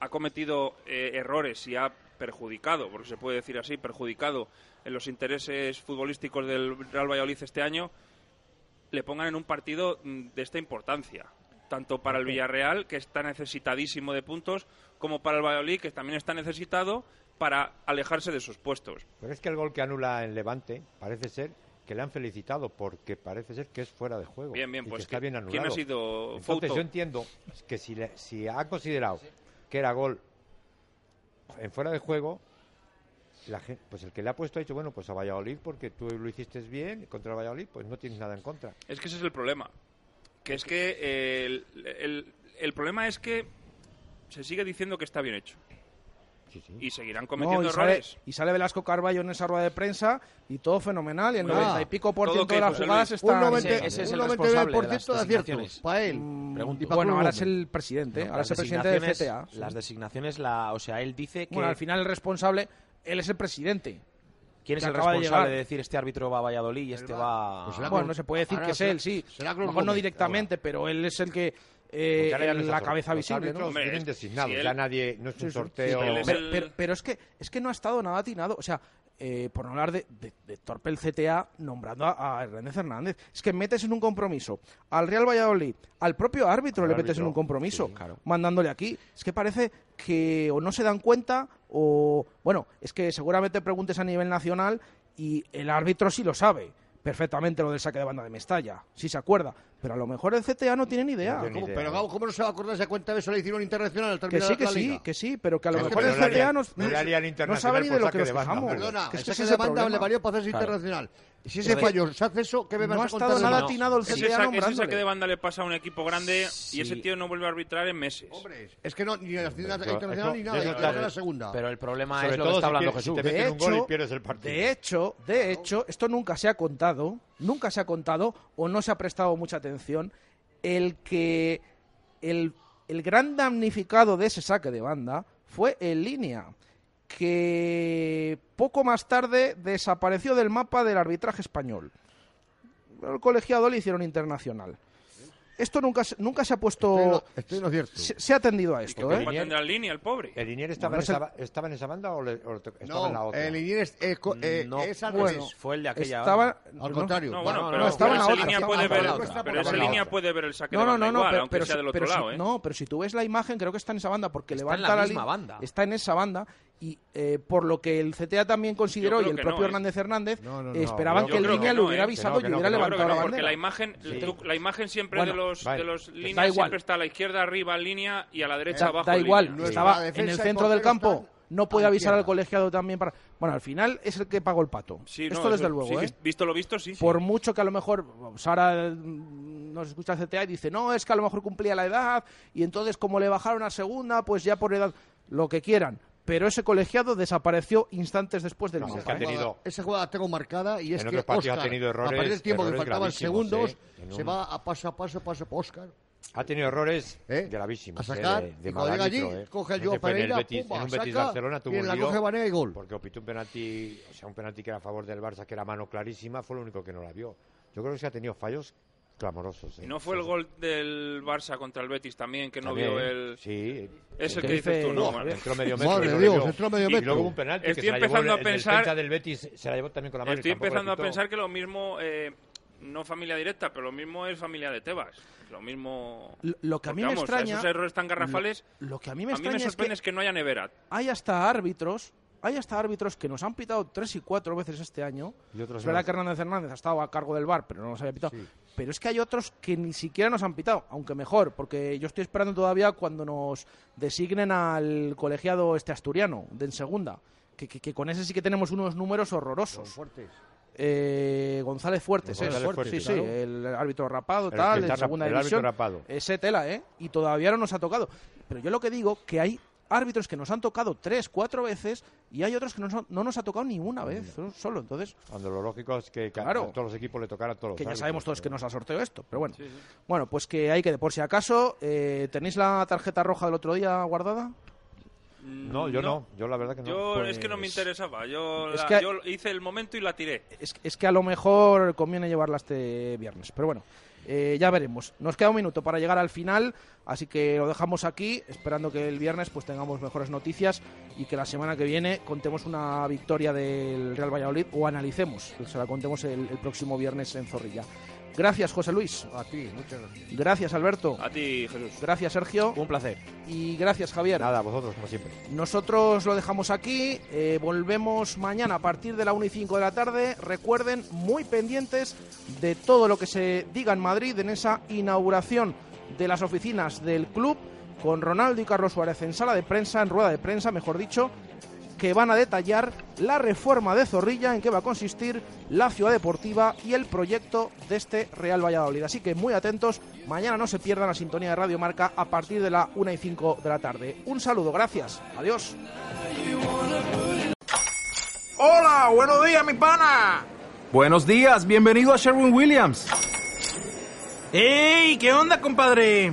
ha cometido eh, errores y ha perjudicado, porque se puede decir así, perjudicado en los intereses futbolísticos del Real Valladolid este año, le pongan en un partido mm, de esta importancia. Tanto para el Villarreal, que está necesitadísimo de puntos, como para el Valladolid, que también está necesitado para alejarse de sus puestos. Pero es que el gol que anula en Levante parece ser que le han felicitado porque parece ser que es fuera de juego. Bien, bien, y que pues está bien anulado. ¿quién ha sido Entonces Fouto? yo entiendo que si, le- si ha considerado que era gol en fuera de juego, la gen- pues el que le ha puesto ha dicho, bueno, pues a Valladolid porque tú lo hiciste bien contra el Valladolid, pues no tienes nada en contra. Es que ese es el problema. Que es que eh, el, el- el problema es que se sigue diciendo que está bien hecho. Y seguirán No, cometiendo y, sale, errores. y sale Velasco Carballo en esa rueda de prensa y todo fenomenal. Y el Muy 90 bien. y pico por Todo ciento de las José jugadas están... Un 90 Ese- ese es el responsable de 99% las de aciertos. Para él. Pregunto. Y pa' Bueno, ahora es el presidente, No, ahora es el presidente del CTA. sí. Las designaciones, la, o sea, él dice que... Bueno, al final el responsable, él es el presidente. ¿Quién es que el acaba de responsable llegar. de decir este árbitro va a Valladolid y este va... Pues Bueno, no se puede decir ahora que es él, sí. será A lo Cruz mejor no directamente, pero él es el que... eh, la cabeza visible, ¿no? árbitros Hombre, vienen es- designados, si él- ya nadie, no es un Sí, sorteo. sí, pero es que es que no ha estado nada atinado. O sea, eh, por no hablar de, de, de torpe el CTA nombrando a, a Hernández Hernández. Es que metes en un compromiso al Real Valladolid, al propio árbitro Al le metes árbitro, en un compromiso, sí, claro. mandándole aquí. Es que parece que o no se dan cuenta o... Bueno, es que seguramente preguntes a nivel nacional y el árbitro sí lo sabe perfectamente lo del saque de banda de Mestalla, sí se acuerda, pero a lo mejor el CTA no tiene ni idea. No tiene ni ¿Cómo- idea. Pero Gabo, ¿cómo no se va a acordar esa cuenta de eso? Le hicieron internacional al Que terminar sí, que la sí, liga. que sí, pero que a lo Es que mejor no el CTA no, no no sabe ni de lo que nos quejamos. Perdona, Que es que esa ese es de el banda problema. le valió para hacerse Claro. internacional. Y si ese fallo se hace eso, ¿qué me No vas ha a contar? estado de nada mí? atinado el CTA saque, ese nombrándole. saque de banda le pasa a un equipo grande y ese Sí. tío no vuelve a arbitrar en meses. Hombre, es que no, ni la internacional ni nada, está- la segunda. Pero el problema Sobre es lo que está si hablando si Jesús. te De meten un gol y hecho, pierdes el partido. de hecho, de hecho, esto nunca se ha contado, nunca se ha contado o no se ha prestado mucha atención el que el, el gran damnificado de ese saque de banda fue el línea que poco más tarde desapareció del mapa del arbitraje español. El colegiado le hicieron internacional. Esto nunca, se- nunca se ha puesto... Estoy en lo- estoy en lo cierto. Se, se ha atendido a ¿Y esto, ¿eh? tendrá el línea, el pobre? ¿El Linier estaba, Bueno, en es esa, ba- estaba en esa banda o, le- o estaba en la No, otra? el Inier es, eh, co- eh, No, es al bueno, revés. Fue el de aquella Estaba... Al no, contrario. No, bueno, No, no, pero, no, estaba en pero la esa otra, línea puede ver, pero esa línea puede ver el saque No, de no, banda no, no, igual, pero, aunque pero sea si- del otro lado, ¿eh? no, pero si tú ves la imagen, creo que está en esa banda, porque Está en levanta la misma banda. Está en esa banda y eh, por lo que el CTA también consideró y el propio no, ¿eh? Hernández Hernández No, no, eh, no, esperaban que el línea que le no, hubiera ¿eh? avisado y hubiera levantado la no, porque bandera. la imagen, Sí. tú- la imagen siempre Bueno, de los, vale. de los líneas Da igual. siempre está a la izquierda arriba línea y a la derecha Da, abajo da igual, línea. Estaba en el centro del campo. No puede avisar al colegiado también para. Bueno, al final es el que pagó el pato. Sí, no, Esto eso- desde luego, sí, ¿eh? Visto lo visto, sí. Por mucho que a lo mejor Sara mm, nos escucha el CTA y dice, no, es que a lo mejor cumplía la edad y entonces como le bajaron a segunda, pues ya por edad, lo que quieran. Pero ese colegiado desapareció instantes después del No, mapa, es que ha ¿eh? tenido- Esa jugada tengo marcada y es En que otros partidos ha tenido errores- a partir del tiempo que faltaban gravísimos, segundos, ¿eh? En se un- va a paso a paso, paso a Óscar. Ha tenido errores ¿Eh? gravísimos. A sacar, eh, de, de y cuando llega allí, eh. coge a Ese Joao fue en el Pereira, Betis, pumba, en un saca, Betis Barcelona tuvo y en un la lío coge Banega y gol. Porque pitó un penalti, o sea, un penalti que era a favor del Barça, que era mano clarísima, fue lo único que no la vio. Yo creo que se ha tenido fallos clamorosos. eh. ¿Y no fue el gol del Barça contra el Betis también que no También, vio el... Sí. Es el ¿Qué que dices dice- tú, ¿no? Entró medio metro. Madre y Dios, entró medio y metro. luego hubo un penalti que Estoy se la llevó empezando el, a el pensar- defensa del Betis se la llevó también con la mano. y Estoy empezando a pensar que lo mismo, eh, no familia directa, pero lo mismo es familia de Tebas. Lo mismo... Lo- lo que a mí Porque, me vamos, extraña- Esos errores tan garrafales... Lo, lo que a mí me a mí me extraña es sorprende que es que no haya nevera. hay hasta árbitros, hay hasta árbitros que nos han pitado tres y cuatro veces este año. Y otros es verdad más. que Hernández Hernández ha estado a cargo del bar, pero no nos había pitado. Pero es que hay otros que ni siquiera nos han pitado, aunque mejor, porque yo estoy esperando todavía cuando nos designen al colegiado este asturiano, de en segunda, que, que- que con ese sí que tenemos unos números horrorosos. eh, González Fuertes, González es. Fuertes, sí, claro. sí, el árbitro rapado, El tal, en segunda el división. rapado. Ese tela, ¿eh? Y todavía no nos ha tocado. Pero yo lo que digo, que hay árbitros que nos han tocado tres, cuatro veces y hay otros que no, no nos ha tocado ni una vez, solo. Entonces, Cuando lo lógico es que Claro. a todos los equipos le tocara a todos los que ya árbitros, sabemos todos que nos ha sorteado esto, pero bueno. Bueno, pues que hay que, por si acaso, eh, ¿tenéis la tarjeta roja del otro día guardada? No, yo no. Yo la verdad que no. Yo es que no me Pues- interesaba. Yo, Es la- que- yo hice el momento y la tiré. Es, es que a lo mejor conviene llevarla este viernes, pero bueno, eh, ya veremos. Nos queda un minuto para llegar al final, así que lo dejamos aquí, esperando que el viernes pues tengamos mejores noticias y que la semana que viene contemos una victoria del Real Valladolid o analicemos, se la contemos el, el próximo viernes en Zorrilla. Gracias, José Luis. A ti, muchas gracias. Gracias, Alberto. A ti, Jesús. Gracias, Sergio. Un placer. Y gracias, Javier. Nada, vosotros, como siempre. Nosotros lo dejamos aquí, eh, volvemos mañana a partir de la 1 y 5 de la tarde. Recuerden, muy pendientes de todo lo que se diga en Madrid en esa inauguración de las oficinas del club con Ronaldo y Carlos Suárez en sala de prensa, en rueda de prensa, mejor dicho, que van a detallar la reforma de Zorrilla, en qué va a consistir la ciudad deportiva y el proyecto de este Real Valladolid. Así que muy atentos, mañana no se pierdan la sintonía de Radio Marca a partir de la 1 y 5 de la tarde. Un saludo, gracias, adiós. Hola, buenos días, mi pana. Buenos días, bienvenido a Sherwin Williams. ¡Ey! ¿Qué onda, compadre?